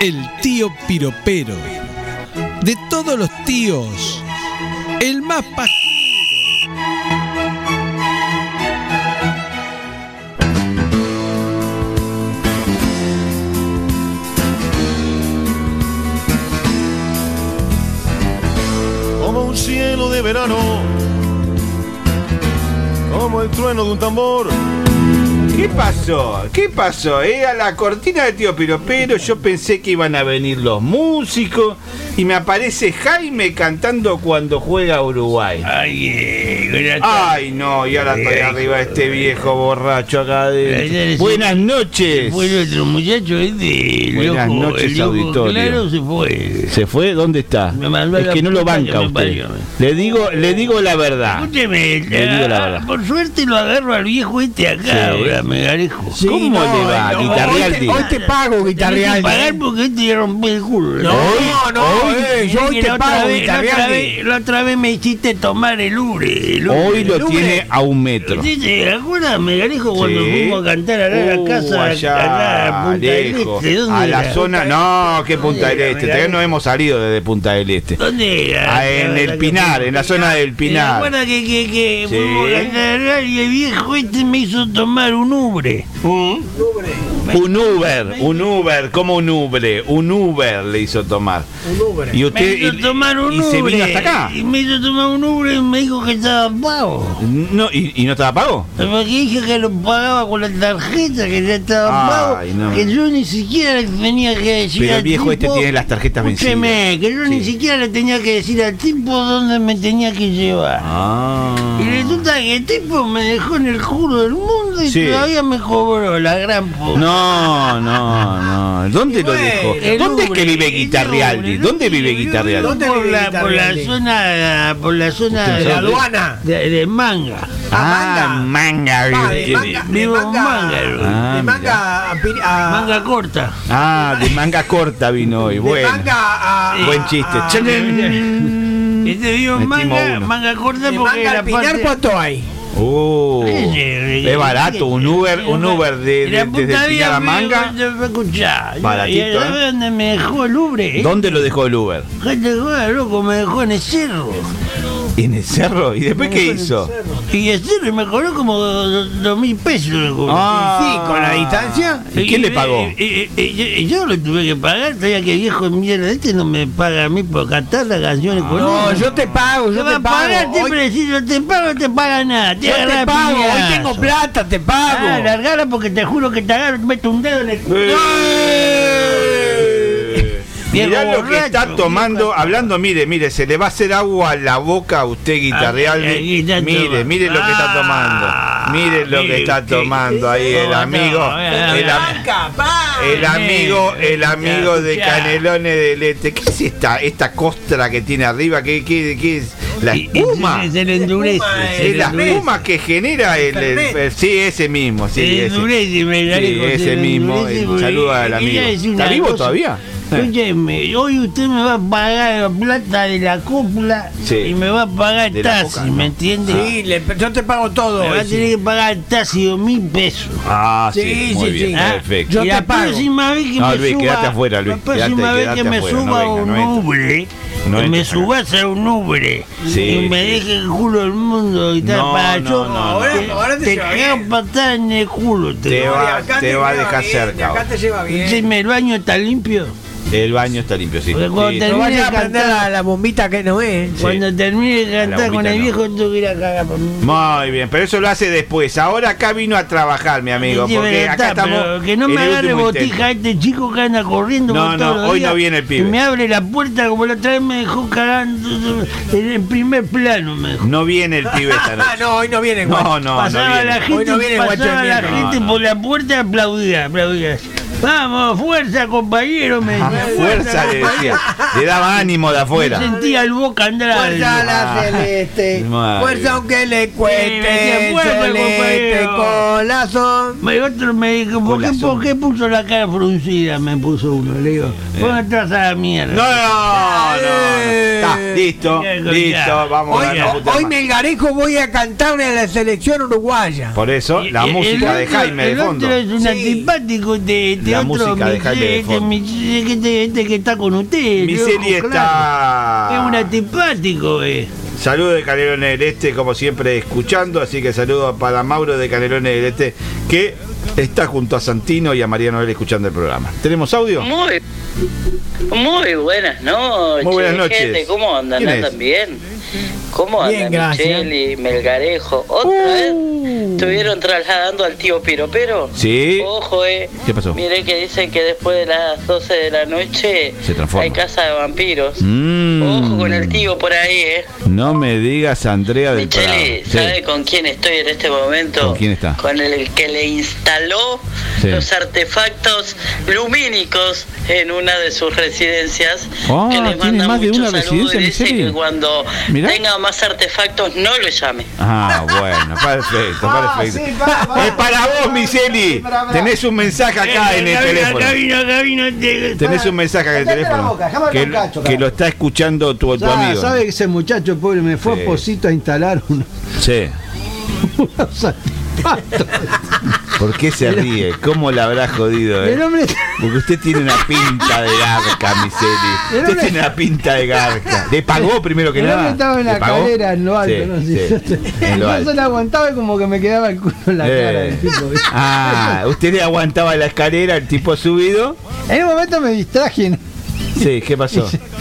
El tío Piropero. De todos los tíos, el más pajero. como un cielo de verano, como el trueno de un tambor. ¿Qué pasó? ¿Qué pasó? Era la cortina del tío Piropero, yo pensé que iban a venir los músicos y me aparece Jaime cantando cuando juega Uruguay. Ay, Ay, no, y ahora estoy arriba de este viejo borracho acá adentro. Buenas noches. Fue el otro muchacho este, Buenas loco- noches, el auditorio. Claro se fue. ¿Se fue? ¿Dónde está? Me Es que no lo banca usted. parió. Le digo, le digo la verdad. Escúcheme, Le digo la ah, verdad. por suerte lo agarro al viejo este acá, Sí. ahora me garejo. ¿Cómo le va, Guitarrialdi? Hoy te pago, Guitarrialdi. pagar porque este ya rompió el culo. No, Hoy- no, hoy- yo hoy te la otra pago, vez- la otra vez- La otra vez me hiciste tomar el ubre. el ubre, Hoy lo ubre. tiene a un metro. ¿Sí ¿Te acuerdas, Megalejo, cuando Sí. fuimos a cantar a la Uh, casa, allá, allá a Punta del lejos. Este? ¿Dónde a la era? zona, no, que Punta del era, Este, todavía no hemos salido desde Punta del Este. ¿Dónde era? Ah, en el Pinar, en la zona del ¿Te Pinar. acuerdas que, que, que Sí. fuimos a cantar y el viejo este me hizo tomar un ubre? Un Uber, un Uber, como un Uber, un Uber le hizo tomar. Y me usted hizo y, tomar un y se vino hasta acá. Y me hizo tomar un ubre y me dijo que estaba pago. No, y, y no te la pagó. Porque dije que lo pagaba con la tarjeta, que ya estaba Ay, pago. no. Que yo ni siquiera le tenía que decir Pero el al viejo este tipo- tiene las tarjetas vencidas. Escúcheme, que yo ni siquiera le tenía que decir al tipo dónde me tenía que llevar. Ah. Y resulta que el tipo me dejó en el juro del mundo y Sí. todavía me cobró la gran puta. No, no, no. ¿Dónde lo dejó? ¿Dónde es Ubre, que vive Guitarrialdi? Ubre, ¿Dónde vive Guitarrialdi? por la, por la zona, por la zona ¿Usted de la aduana de, de manga. Ah, manga. Ah, de manga, de Vivo en manga, manga, Ah, de manga a, manga corta. Ah, de manga corta vino hoy. de Bueno. manga a, Buen chiste. a- Este vivo en manga, uno. manga corta de porque manga la al Pinar, parte... ¿cuánto hay? Ese, es barato, un Uber, un Uber de, de- desde puta el vida Pinar a me- Manga. me- me escuchá, yo- Baratito, ¿Y sabes ¿eh? dónde me dejó el ubre? ¿Dónde lo dejó el Uber? Gente joda, loco, me dejó en el cerro. ¿En el cerro? ¿Y después qué hizo? Y el cerro me cobró como dos dos mil pesos. Ah. sí, con la distancia. ¿Y quién le pagó? Y, y- y- y- y yo lo tuve que pagar, todavía que el viejo mierda este no me paga a mí por cantar las canciones con No, uno. yo te pago, yo Te pago. siempre yo te pago, no te paga nada. Te yo te agarra pago, hoy tengo plata, te pago. Ah, largala porque te juro que te agarro, meto un dedo en el culo. Mirá lo que está tomando, hablando, mire, mire, se le va a hacer agua a la boca a usted, Ah, Guitarrealdi. aquí está Mire, mire lo que está tomando. Mire lo que está tomando ahí el ¿Cómo amigo. El, el amigo, el amigo de. Canelones del Este. ¿Qué es esta, esta costra que tiene arriba? ¿Qué, qué, qué es? La espuma. Se le endurece. Es la espuma que genera el, el- el- sí ese mismo sí Se ese, Sí, ese mismo el saludo al amigo está vivo todavía Escúcheme, hoy usted me va a pagar la plata de la cúpula Sí. y me va a pagar De la taxi, ¿no? ¿me entiende? Sí, le- yo te pago todo. Me va a tener sí. que pagar taxi dos mil pesos. Ah, sí, Sí, muy sí, bien, sí. Ah, perfecto. Yo y te la pago. próxima vez que No, me Luis, suba, quédate afuera, Luis, La próxima quédate- vez que me afuera, no suba venga, un no. Ubre, No que me subas a un Ubre Sí, y me sí. deje el culo del mundo y tal No, para no, yo no, no. Ahora- te, ahora te te lleva cago patada en el culo te, va- acá te va a dejar cerca, Acá te lleva bien. Decime, ¿el baño está limpio? El baño está limpio, sí. Porque cuando Sí. No Termine de cantar. la, la bombita que no es. Sí. Cuando termine de cantar con el no. viejo, tengo que ir a cagar por mí. Muy bien, pero eso lo hace después. Ahora acá vino a trabajar, mi amigo. Sí, Porque acá estamos. que no me agarre botija intento. este chico que anda corriendo No, no, todos hoy no viene el pibe. me abre la puerta como la otra vez me dejó cagando en el primer plano me dejó. No viene el pibe esta [laughs] Ah, noche. no, hoy no viene. No, no, no pasaba viene. la gente, Hoy no viene pasaba la gente No, no. por la puerta y aplaudía, aplaudía. Vamos, fuerza compañero, me decía. Ah, Fuerza le decía. Le daba ánimo de Me afuera. sentía el boca Andrade. Fuerza a la Ah. celeste. Madre. Fuerza aunque le Sí, me cueste. decía, fuerza, Celeste compañero. corazón. Me, otro me dijo, ¿por qué. ¿por qué puso la cara fruncida? Me puso uno. Le digo, ¿por qué estás a la mierda? No, no, no, no. Está, listo, listo. Vamos Hoy, a hoy. Melgarejo voy a cantarle a la selección uruguaya. Por eso, la música el de Jaime de el fondo. otro es un Sí. antipático de, La música de Jaime de este, que está con usted. Miseli loco, claro. Es un está. antipático, eh. Saludos de Canelones del Este, como siempre, escuchando. Así que saludos para Mauro de Canelones del Este, que está junto a Santino y a Mariano Noel escuchando el programa. ¿Tenemos audio? Muy, muy buenas noches. Muy buenas noches. Gente, ¿cómo andan? ¿Quién es? ¿Andan bien? ¿Cómo andan. Micheli, Melgarejo? ¿Otra vez estuvieron trasladando al tío Piropero? Sí. Ojo, eh. ¿Qué pasó? Mire que dicen que después de las 12 de la noche Se transforma. hay casa de vampiros. Mm, Ojo con el tío por ahí, eh. No me digas Andrea del Prado. Micheli, Sí. ¿sabe con quién estoy en este momento? ¿Con quién está? Con el que le instaló Sí. los artefactos lumínicos en una de sus residencias. Ah, que le ¿tiene manda más de muchos una saludos residencia, y dice Micheli? que cuando Mirá. Tenga más artefactos no lo llame. Ah, bueno, perfecto, Ah, perfecto. sí, para, para. es para vos, Miseli. Tenés un mensaje acá en el teléfono. este- Tenés un mensaje acá en el teléfono. que, lo está escuchando tu, tu Ya, amigo. ¿Sabe que ese muchacho pobre me fue Sí. a Posito a instalar unos, Sí. ¿Por qué se ríe? ¿Cómo la habrá jodido, eh? Porque usted tiene una pinta de garca, Miseli. El Usted tiene una pinta de garca. ¿Le pagó primero que nada? hombre estaba en ¿Le la cadera, en lo alto, Sí, no sí, sé. en lo No alto. se la aguantaba y como que me quedaba el culo en la Eh. cara del tipo. Ah, usted le aguantaba la escalera, el tipo subido. En un momento me distraje. Sí, ¿qué pasó? [laughs]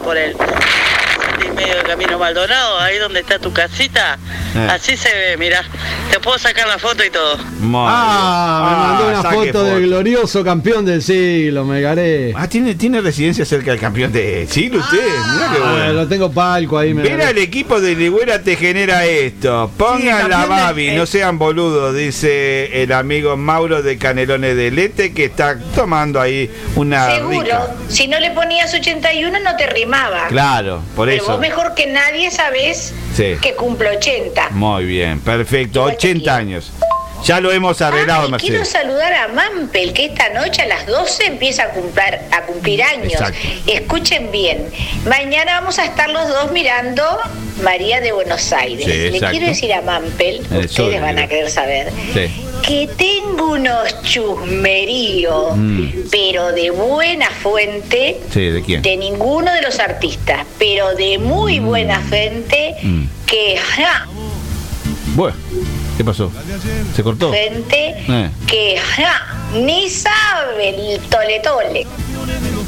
por él medio de Camino Maldonado, ahí donde está tu casita. Eh. Así se ve, mira. Te puedo sacar la foto y todo. Ah, me mandó una foto del glorioso campeón del siglo, me garé. Ah, ¿tiene, tiene residencia cerca del campeón de siglo usted. Mirá qué Ah, bueno. lo tengo palco ahí, garé. al equipo de Ligüera te genera esto. Pongan Sí, la del- Babi, eh. no sean boludos, dice el amigo Mauro de Canelones de Lete que está tomando ahí una Seguro, rica. si no le ponías 81 no te rimaba. Claro, por Pero eso. vos mejor que nadie sabés Sí. que cumplo 80. Muy bien, perfecto. Igual te 80 años. Ya lo hemos arreglado, Ah, y Mercedes. quiero saludar a Mampel, que esta noche a las 12 empieza a cumplir, a cumplir años. Exacto. Escuchen bien, mañana vamos a estar los dos mirando María de Buenos Aires. Sí, Le quiero decir a Mampel, ustedes van a querer saber, Sí. que tengo unos chusmeríos, Mm. pero de buena fuente, Sí, ¿de quién? de ninguno de los artistas, pero de muy buena fuente, Mm. que... ja, Bueno, ¿qué pasó? ¿Se cortó? Gente Eh. que ja, ni sabe el tole tole.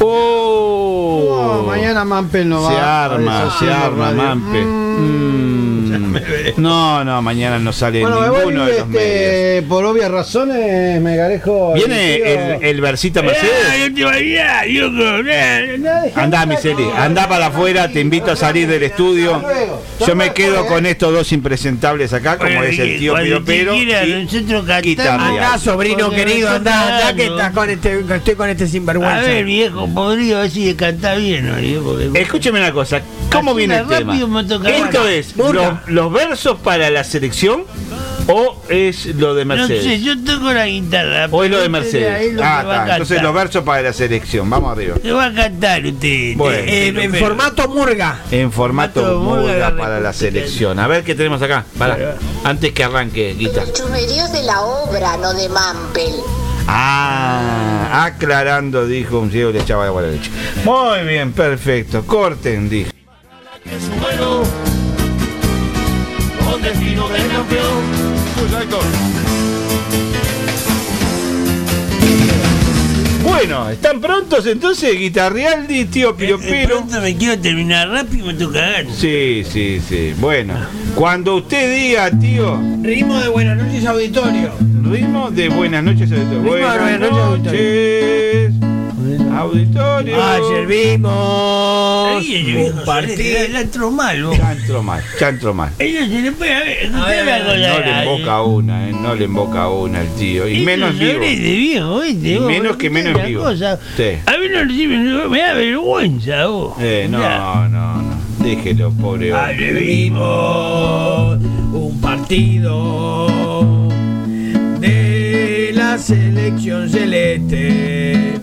Oh, No, mañana Mampel no va. se a arma, se arma. Mampe. Mm. [laughs] No, no, mañana no sale Bueno, me voy, ninguno de los medios. este, por obvias razones, me garejo. ¿Viene el, el versita Mercedes? Andá, Miseli, andá para afuera, te invito a salir del estudio. Yo me quedo con estos dos impresentables acá, como es el tío Piro Pero y. Andá, sobrino querido, andá, andá que estás con este, que estoy con este sinvergüenza. A ver, viejo, podría ver si canta bien, oye, porque- Escúcheme una cosa, ¿cómo Así viene de el tema? ¿Esto es los, los versos para la selección o es lo de No Mercedes? sé, yo toco la guitarra. ¿O es lo de ahí Mercedes? lo Ah, está. Entonces los versos para la selección. Vamos arriba. ¿Qué va a cantar usted? Bueno. Eh, en formato murga. En formato Formato murga murga, para la selección. A ver qué tenemos acá. Para. Antes que arranque, guitarra. Chumeríos de la obra, no de Mampel. Ah, aclarando, dijo un ciego le echaba agua a la leche. Muy bien, perfecto. Corten, dijo. Bueno, destino de campeón. Bueno, ¿están prontos entonces? Guitarrialdi, tío Piro Piro. Pronto me quiero terminar rápido y me toca ganar. Sí, sí, sí. Bueno, cuando usted diga, tío, Ritmo de buenas noches, auditorio. ritmo de buenas noches, auditorio. Ritmo de Buenas buenas noches, noches, auditorio. Ayer vimos un partido. le- le entró mal, vos. Ya entró mal, ya entró mal. Se le puede ver, No le emboca una, eh, no le emboca una el tío. Y Esto menos vivo. sobre de viejo, ¿viste? Y Vos, menos que menos vivo. cosa. Sí. A mí no reciben, me da vergüenza, vos. Eh, no, Ya. no, no. Déjelo, pobre hombre. Ayer vimos un partido de la selección celeste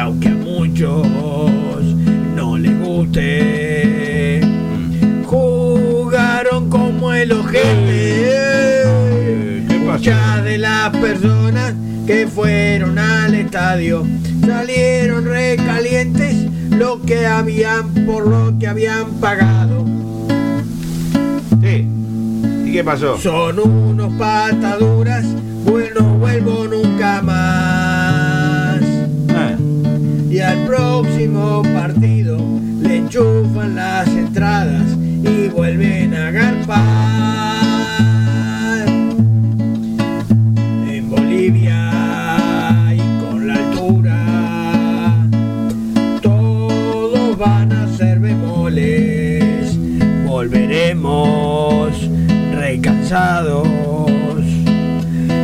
aunque a muchos no les guste jugaron como el ojete muchas de las personas que fueron al estadio salieron recalientes lo que habían por lo que habían pagado Sí. ¿Y qué pasó? son unos pataduras, bueno, vuelvo nunca más. Y al próximo partido le enchufan las entradas y vuelven a garpar. En Bolivia y con la altura, todos van a ser bemoles. Volveremos recansados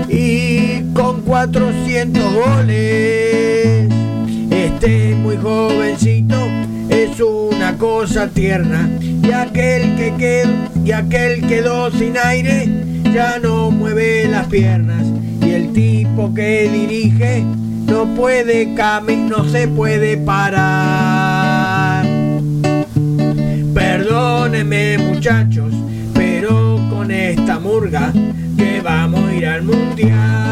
y con 400 goles. Este muy jovencito es una cosa tierna y aquel que quedó, y aquel quedó sin aire ya no mueve las piernas y el tipo que dirige no puede caminar, no se puede parar. Perdónenme muchachos, pero con esta murga que vamos a ir al mundial.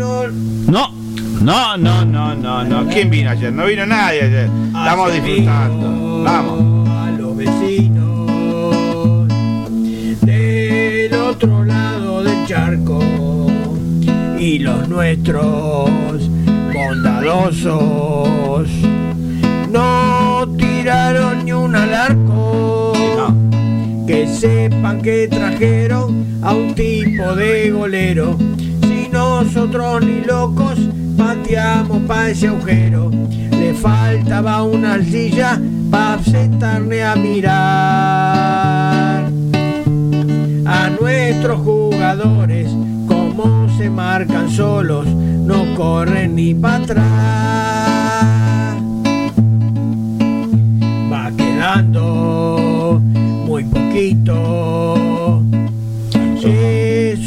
Vino No, no, no, no, no, no. ¿Quién vino ayer? No vino nadie ayer. Estamos disfrutando. Vamos. A los vecinos del otro lado del charco y los nuestros bondadosos no tiraron ni un al arco. Que sepan que trajeron a un tipo de golero. Nosotros ni locos pateamos pa' ese agujero. Le faltaba una silla pa' sentarle a mirar a nuestros jugadores como se marcan solos, no corren ni para atrás. Va quedando muy poquito.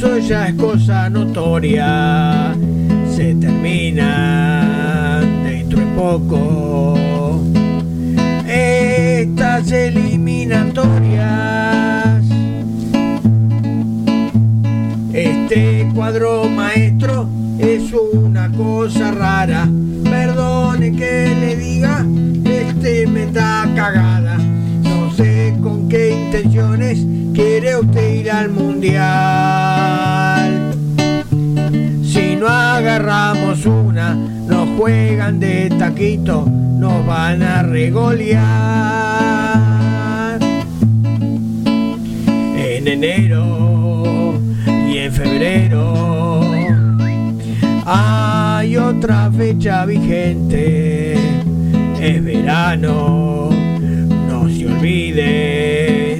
Eso ya es cosa notoria. Se termina dentro de poco. Estas eliminatorias. Este cuadro maestro es una cosa rara. Perdone que le diga, este me da cagada. Qué intenciones quiere usted ir al mundial. Si no agarramos una, nos juegan de taquito, nos van a regolear. enero y en febrero hay otra fecha vigente, es verano, olviden,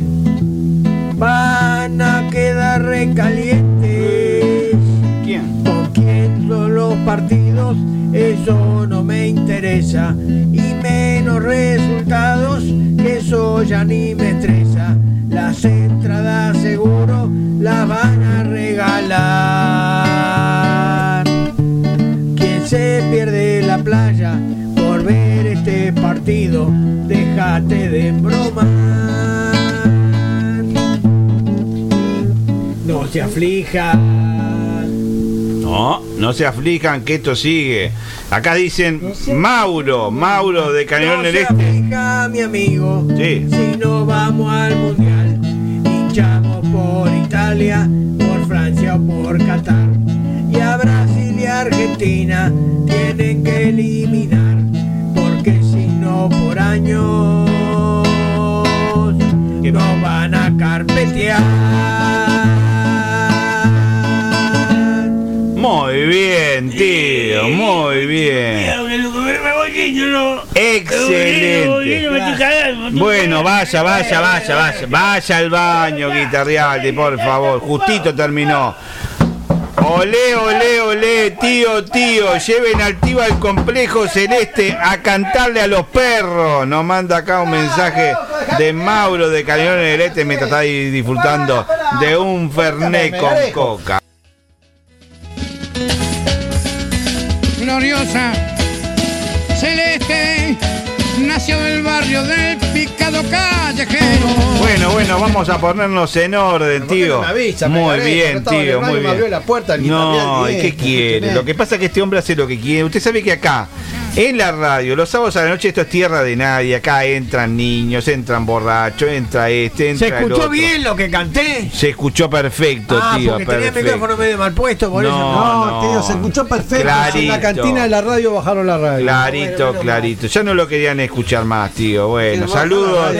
van a quedar recalientes. ¿Quién? ¿Con quién son los partidos? Eso no me interesa. Y menos resultados, eso ya ni me estresa. Las entradas seguro las van a regalar. Quien se pierde la playa partido, déjate de broma. No se aflija. No, no se aflijan que esto sigue. Acá dicen Mauro, Mauro de Cañón No del se Este. aflija, mi amigo. Sí. Si no vamos al mundial, hinchamos por Italia, por Francia o por Qatar. Y a Brasil y Argentina tienen que eliminar, por años no van a carpetear. Muy bien, tío, muy bien. Excelente. Bueno, vaya, vaya, vaya, vaya. Vaya al baño, Guitarrialdi, por favor. Justito terminó. Olé, olé, olé, tío, tío, lleven al tío al complejo celeste a cantarle a los perros. Nos manda acá un mensaje de Mauro de Cañón del Este mientras está ahí disfrutando de un Fernet con coca. gloriosa celeste nació del barrio del picado callejero Bueno, bueno, vamos a ponernos en orden, tío. avisa, Muy bien, tío, muy me abrió bien. la puerta el No, guitarreal ¿y qué bien, quiere? ¿qué Lo que pasa es que este hombre hace lo que quiere. Usted sabe que acá, en la radio, los sábados a la noche esto es tierra de nadie. Acá entran niños, entran borrachos, entra este, entra ¿Se el escuchó otro. bien lo que canté? Se escuchó perfecto, Ah, tío, porque tenía el perfecto. micrófono medio mal puesto, por No, eso. no. tío, se escuchó perfecto. En la Clarito. cantina de la radio bajaron la radio. Clarito, clarito. Ya no lo querían escuchar más, tío. Bueno, saludos.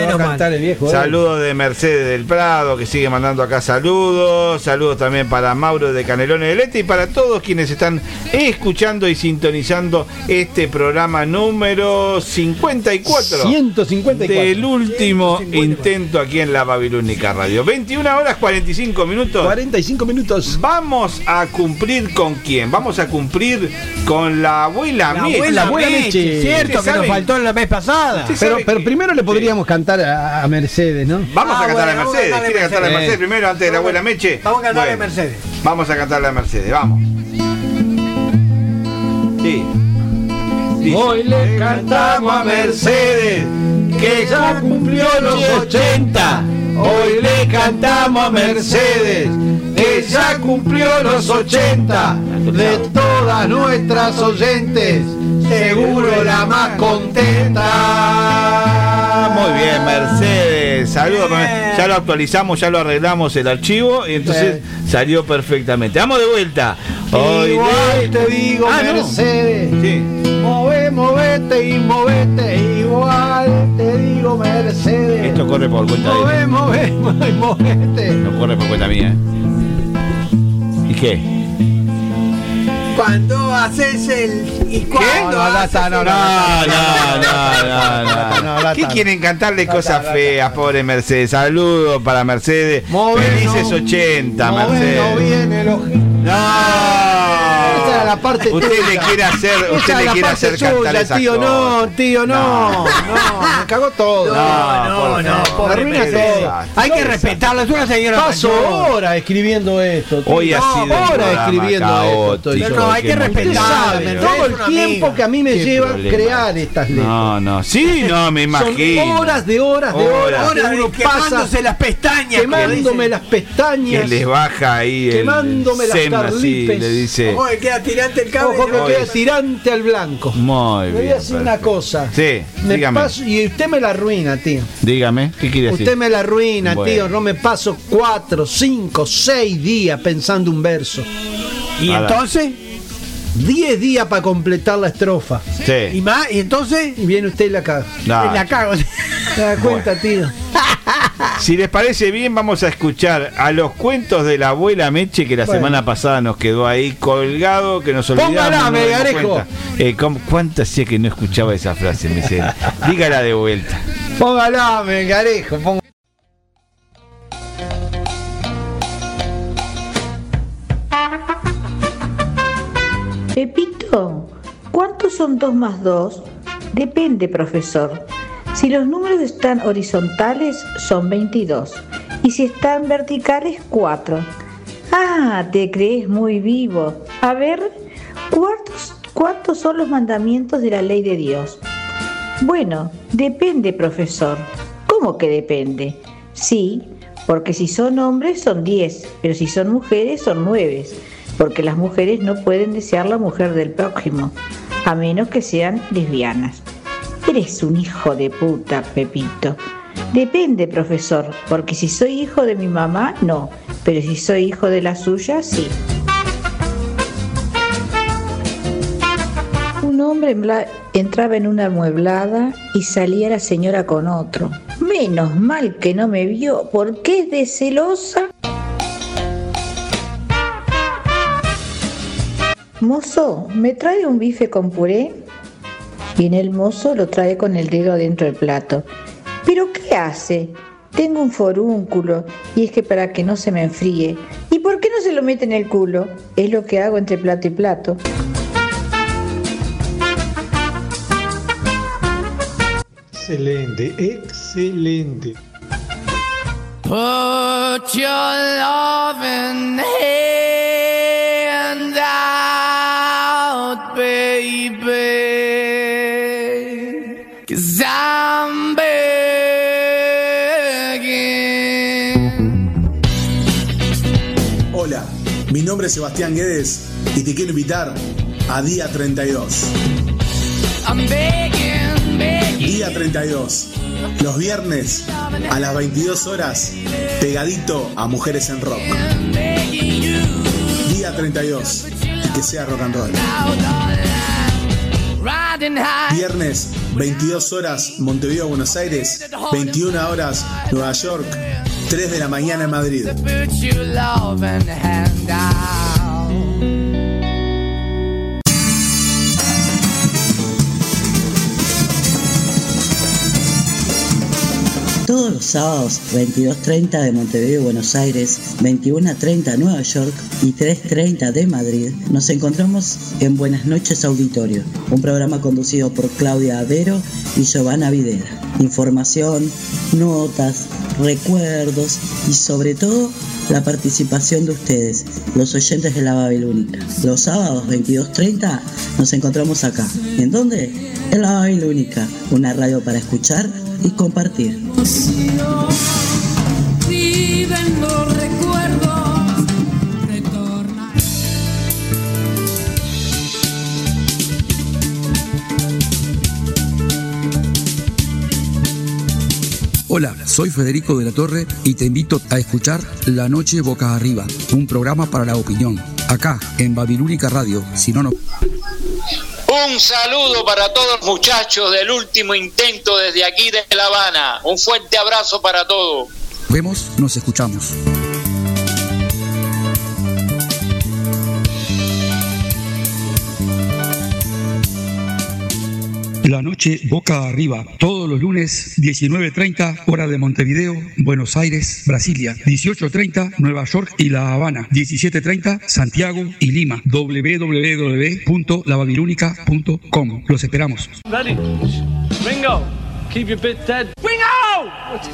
viejo. Saludos de Mercedes del Prado, que sigue mandando acá saludos. Saludos también para Mauro de Canelones del Este y para todos quienes están escuchando y sintonizando este programa número 54. 154. Del último intento aquí en la Babilónica Radio. 21 horas 45 minutos. 45 minutos. Vamos a cumplir con quién? Vamos a cumplir con la abuela La Meche. abuela, La abuela Meche, ¿Usted cierto que nos faltó la vez pasada. Pero, sabe pero que- primero le podríamos cantar a, a Mercedes, ¿no? Vamos Ah, a cantar bueno, a Mercedes. ¿Quiere cantar a Mercedes. Mercedes primero antes de la abuela Meche? Vamos a cantarle a Mercedes. Vamos a cantarle a Mercedes, vamos. Sí. Hoy le cantamos a Mercedes que ya cumplió los 80. Hoy le cantamos a Mercedes que ya cumplió los 80. De todas nuestras oyentes, seguro la más contenta. Muy bien, Mercedes. Saludos. Ya lo actualizamos, ya lo arreglamos el archivo y entonces salió perfectamente. Vamos de vuelta. Hoy Igual te digo, Ah, no. Mercedes. Sí. Move, movete y movete. Igual te digo, Mercedes. Esto corre por cuenta de Move, move, move, movete. No corre por cuenta mía. ¿eh? ¿Y qué? Cuando haces el. ¿Y cuando No, no, haces está, no, el- No, no, no, no, no. No, la ¿Qué quieren cantarle cosas feas, pobre Mercedes? Saludos para Mercedes. Move, Felices no. 80, Move, no Mercedes. viene el ojito. No. Era la parte Usted tuya. le quiere hacer, usted es le la quiere parte hacer cantar suya, esas tío, cosas. no, tío, no, no, me cagó todo. No, No, por no, favor. pobre arruina todo. Hay que respetarla, es una señora Paso horas escribiendo esto. tío. Hoy ha No, sido horas escribiendo esto. caótico, No, no, hay que Mercedes todo es el tiempo que a mí me lleva crear estas letras. No, no. Sí, no, me imagino. Son horas de horas de Horas. horas. Uno quemándose las pestañas. quemándome las pestañas. Que les baja ahí el Quemándome las carlipes. le dice. Que queda tirante el cabello. Ojo que Oye. queda tirante al blanco. Muy Le voy a decir una perfecto. cosa. Sí, Me dígame. paso- y usted me la arruina, tío. Dígame, ¿qué quiere decir? Usted me la arruina, Bueno. tío. No me paso cuatro, cinco, seis días pensando un verso. ¿Y entonces? Diez días para completar la estrofa. ¿Y más? ¿Y entonces? Y viene usted y la caga. No, La cago. [laughs] ¿Te das cuenta, tío? Si les parece bien, vamos a escuchar a los cuentos de la abuela Meche que la Bueno. semana pasada nos quedó ahí colgado, que nos olvidamos. Póngala, no Melgarejo. cuenta. Eh, ¿cómo- ¿Cuántas hacía que no escuchaba esa frase? Me [laughs] dígala de vuelta. Póngala, Melgarejo. Póngala. Pepito, ¿cuántos son 2 más 2? Depende, profesor. Si los números están horizontales, son 22. Y si están verticales, 4. Ah, te crees muy vivo. A ver, ¿cuántos, cuántos son los mandamientos de la ley de Dios? Bueno, depende, profesor. ¿Cómo que depende? Sí, porque si son hombres son 10, pero si son mujeres son 9, porque las mujeres no pueden desear la mujer del prójimo, a menos que sean lesbianas. Eres un hijo de puta, Pepito. Depende, profesor, porque si soy hijo de mi mamá, no, pero si soy hijo de la suya, sí. Un hombre entraba en una amueblada y salía la señora con otro. Menos mal que no me vio, porque es de celosa. Mozo, ¿me trae un bife con puré? Viene el mozo, lo trae con el dedo adentro del plato. ¿Pero qué hace? Tengo un forúnculo y es que para que no se me enfríe. ¿Y por qué no se lo mete en el culo? Es lo que hago entre plato y plato. Excelente, excelente. Put your nombre es Sebastián Guedes y te quiero invitar a Día 32. I'm begging, begging. Día 32. Los viernes a las 22 horas, pegadito a Mujeres en Rock. Día 32. Y que sea rock and roll. Viernes, 22 horas, Montevideo, Buenos Aires. 21 horas, Nueva York. 3 de la mañana en Madrid. Todos los sábados, 22.30 de Montevideo, Buenos Aires, 21.30 Nueva York y 3.30 de Madrid, nos encontramos en Buenas noches Auditorio, un programa conducido por Claudia Avero y Giovanna Videra. Información, notas, recuerdos y sobre todo la participación de ustedes, los oyentes de la Babilónica. Los sábados 22.30 nos encontramos acá. ¿En dónde? En la Babilónica, una radio para escuchar y compartir. Hola, soy Federico de la Torre y te invito a escuchar La Noche Boca Arriba, un programa para la opinión, acá en Babilónica Radio, si no, no... Un saludo para todos los muchachos del último intento desde aquí de La Habana. Un fuerte abrazo para todos. Vemos, nos escuchamos. La noche boca arriba, todos los lunes 19.30 hora de Montevideo, Buenos Aires, Brasilia, 18.30 Nueva York y La Habana, 17.30 Santiago y Lima, www.lababilónica.com. Los esperamos. Ready? Ringo, keep your bit dead. Ringo!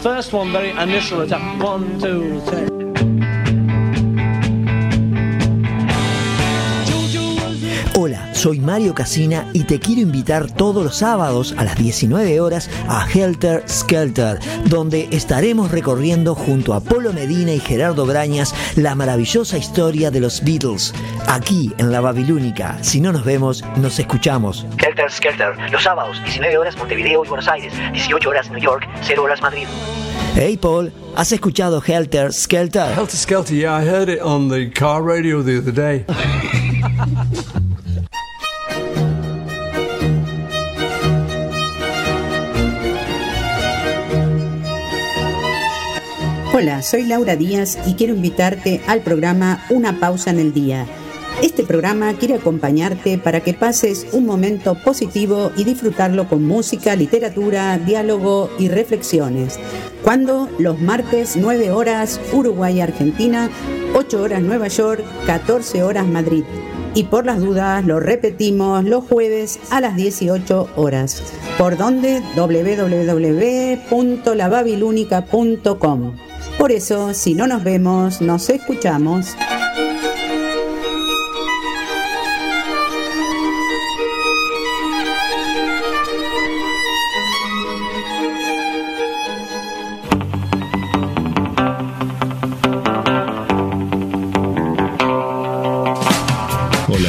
First one, very initial attack. One, two, three. Hola, soy Mario Casina y te quiero invitar todos los sábados a las 19 horas a Helter Skelter, donde estaremos recorriendo junto a Polo Medina y Gerardo Brañas la maravillosa historia de los Beatles, aquí en la Babilónica. Si no nos vemos, nos escuchamos. Helter Skelter, los sábados, 19 horas Montevideo y Buenos Aires, 18 horas New York, 0 horas Madrid. Hey Paul, ¿has escuchado Helter Skelter? Helter Skelter, yeah, I heard it on the car radio the other day. [laughs] Hola, soy Laura Díaz y quiero invitarte al programa Una pausa en el día. Este programa quiere acompañarte para que pases un momento positivo y disfrutarlo con música, literatura, diálogo y reflexiones. Cuando los martes 9 horas Uruguay Argentina, 8 horas Nueva York, 14 horas Madrid. Y por las dudas lo repetimos los jueves a las 18 horas. ¿Por donde www.lababilunica.com. Por eso, si no nos vemos, nos escuchamos.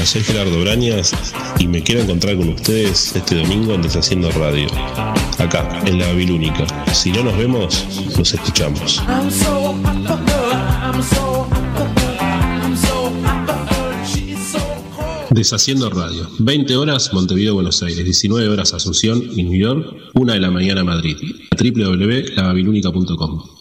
Hola, soy Gerardo Brañas y me quiero encontrar con ustedes este domingo en Deshaciendo Radio, acá, en la Babilónica. Si no nos vemos, nos escuchamos. Deshaciendo Radio, 20 horas Montevideo, Buenos Aires, 19 horas Asunción y New York, 1 de la mañana Madrid, www.lababilúnica.com.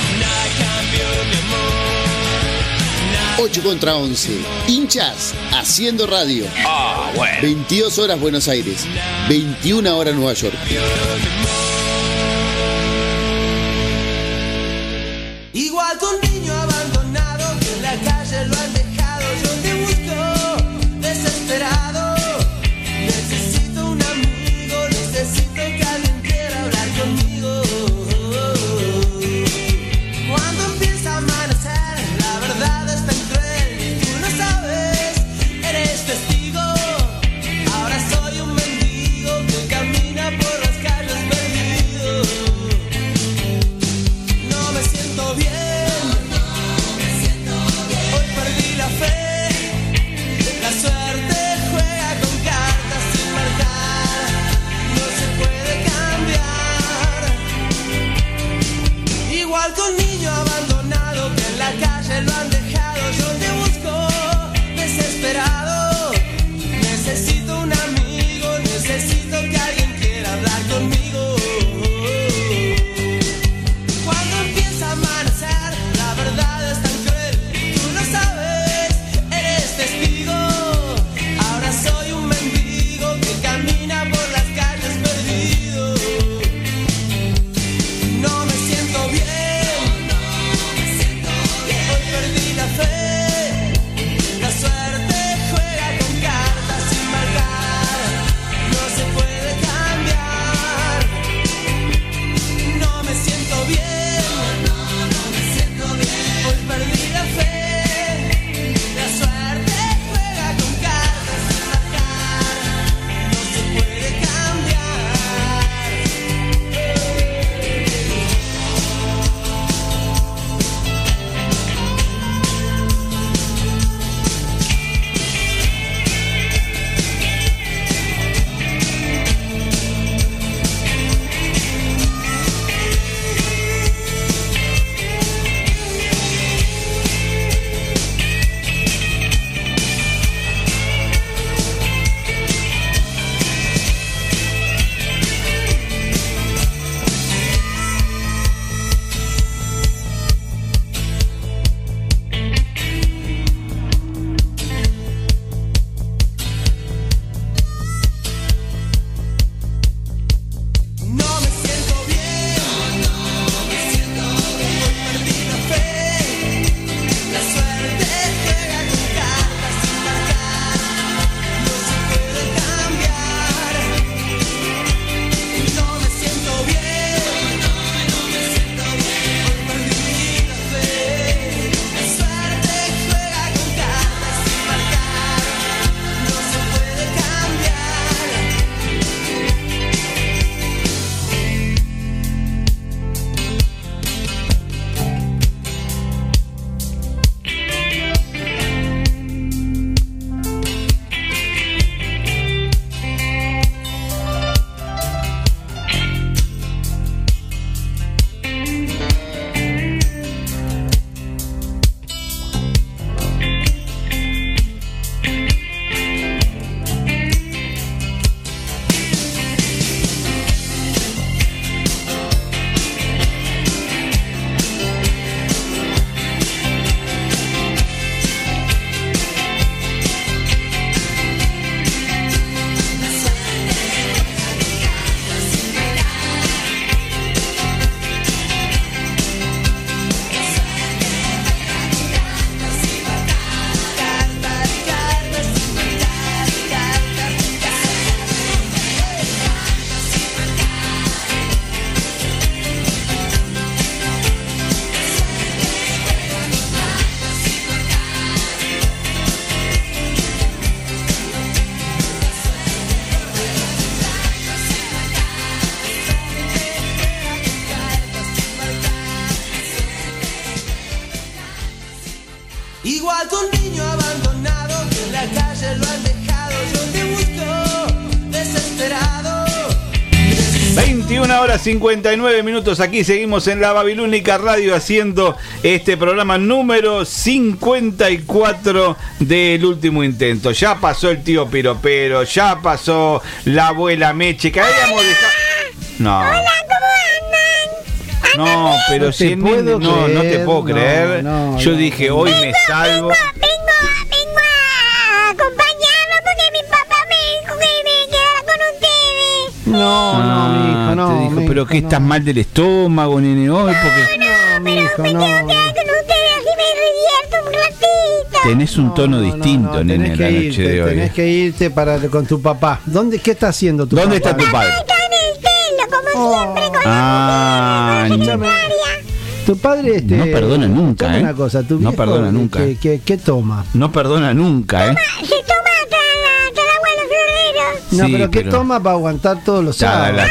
8 contra 11. Hinchas haciendo radio. Ah, bueno. 22 horas Buenos Aires. 21 horas Nueva York. 59 minutos aquí seguimos en la Babilónica Radio haciendo este programa número 54 del último intento. Ya pasó el tío Piropero, ya pasó la abuela Meche, que habíamos dejado... No. No, pero No si puedo no, no te puedo creer. no, Yo dije, hoy me salvo. Dijo, pero que no. estás mal del estómago, nene, hoy, porque No, mi hijo, no. Quedar con ustedes así me divierto un ratito. tenés un tono No, no, distinto, no, nene, tenés la que noche irte, de hoy. tenés que irte para, con tu papá. ¿Dónde, ¿Qué está haciendo tu ¿Dónde papá? está tu padre? Está en el telo, como siempre, con Ah, la. Tu padre este, No perdona nunca, toma ¿eh? una cosa, tu No perdona nunca. ¿Qué, qué, qué toma? No perdona nunca, ¿eh? Se toma hasta, el agua de los floreros. No, Sí, pero ¿qué pero- toma para aguantar todos los sábados?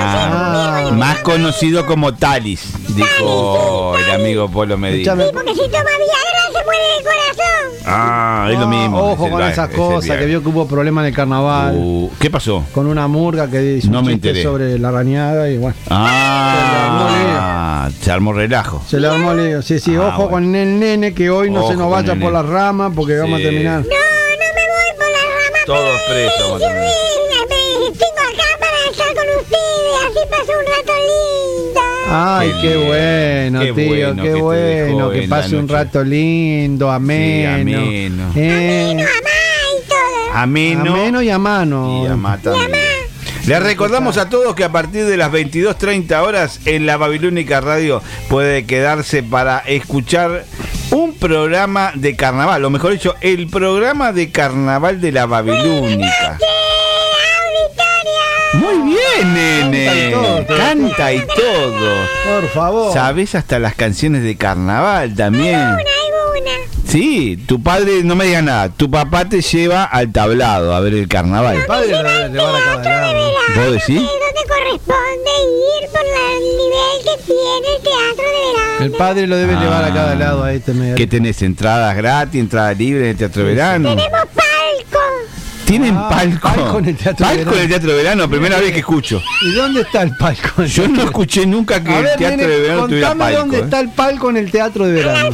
Ah, más conocido como Talis, dijo el amigo Polo Medina. Sí, porque si toma Viagra se muere el corazón. Ah, es lo mismo. Ojo es con viaje, esas cosas, que vio que hubo problema en el carnaval. Uh, ¿Qué pasó? Con una murga que hizo No un me chiste enteré. sobre la rañada y bueno. Ah, se armó relajo. Se le armó lío. Sí, sí, Ah, ojo bueno. con el nene que hoy no Ojo se nos vaya por las ramas porque vamos a terminar. No, no me voy por la rama. Todos presos. vamos a Yo terminar. me, me- tengo acá para estar con paso un rato lindo. Ay, Qué bueno, Qué tío, bueno qué bueno, que pase un rato lindo, ameno. ameno. Eh, y todo. Ameno. ameno y a mano. Y a Mata. Les recordamos a todos que a partir de las 22.30 horas en la Babilónica Radio puede quedarse para escuchar un programa de carnaval, o mejor dicho, el programa de carnaval de la Babilónica. Muy bien, nene. Canta y todo. Por favor. Sabes hasta las canciones de carnaval también. Sí, tu padre, no me digas nada, tu papá te lleva al tablado a ver el carnaval. Padre lo debe llevar a cada lado. ¿Vos decís? donde corresponde ir por el nivel que tiene el teatro de verano. El padre lo debe llevar a cada lado a este medio. ¿Qué tenés? ¿Entradas gratis, entradas libres en el Teatro de Verano? Tenemos. ¿Tienen Ah, palco? palco en el Teatro de Palco en Verano. el Teatro de Verano, primera vez que escucho. ¿Y dónde está el palco? Yo no escuché nunca que el Teatro nene, de Verano tuviera contame palco. dónde ¿eh? está el palco en el teatro de verano.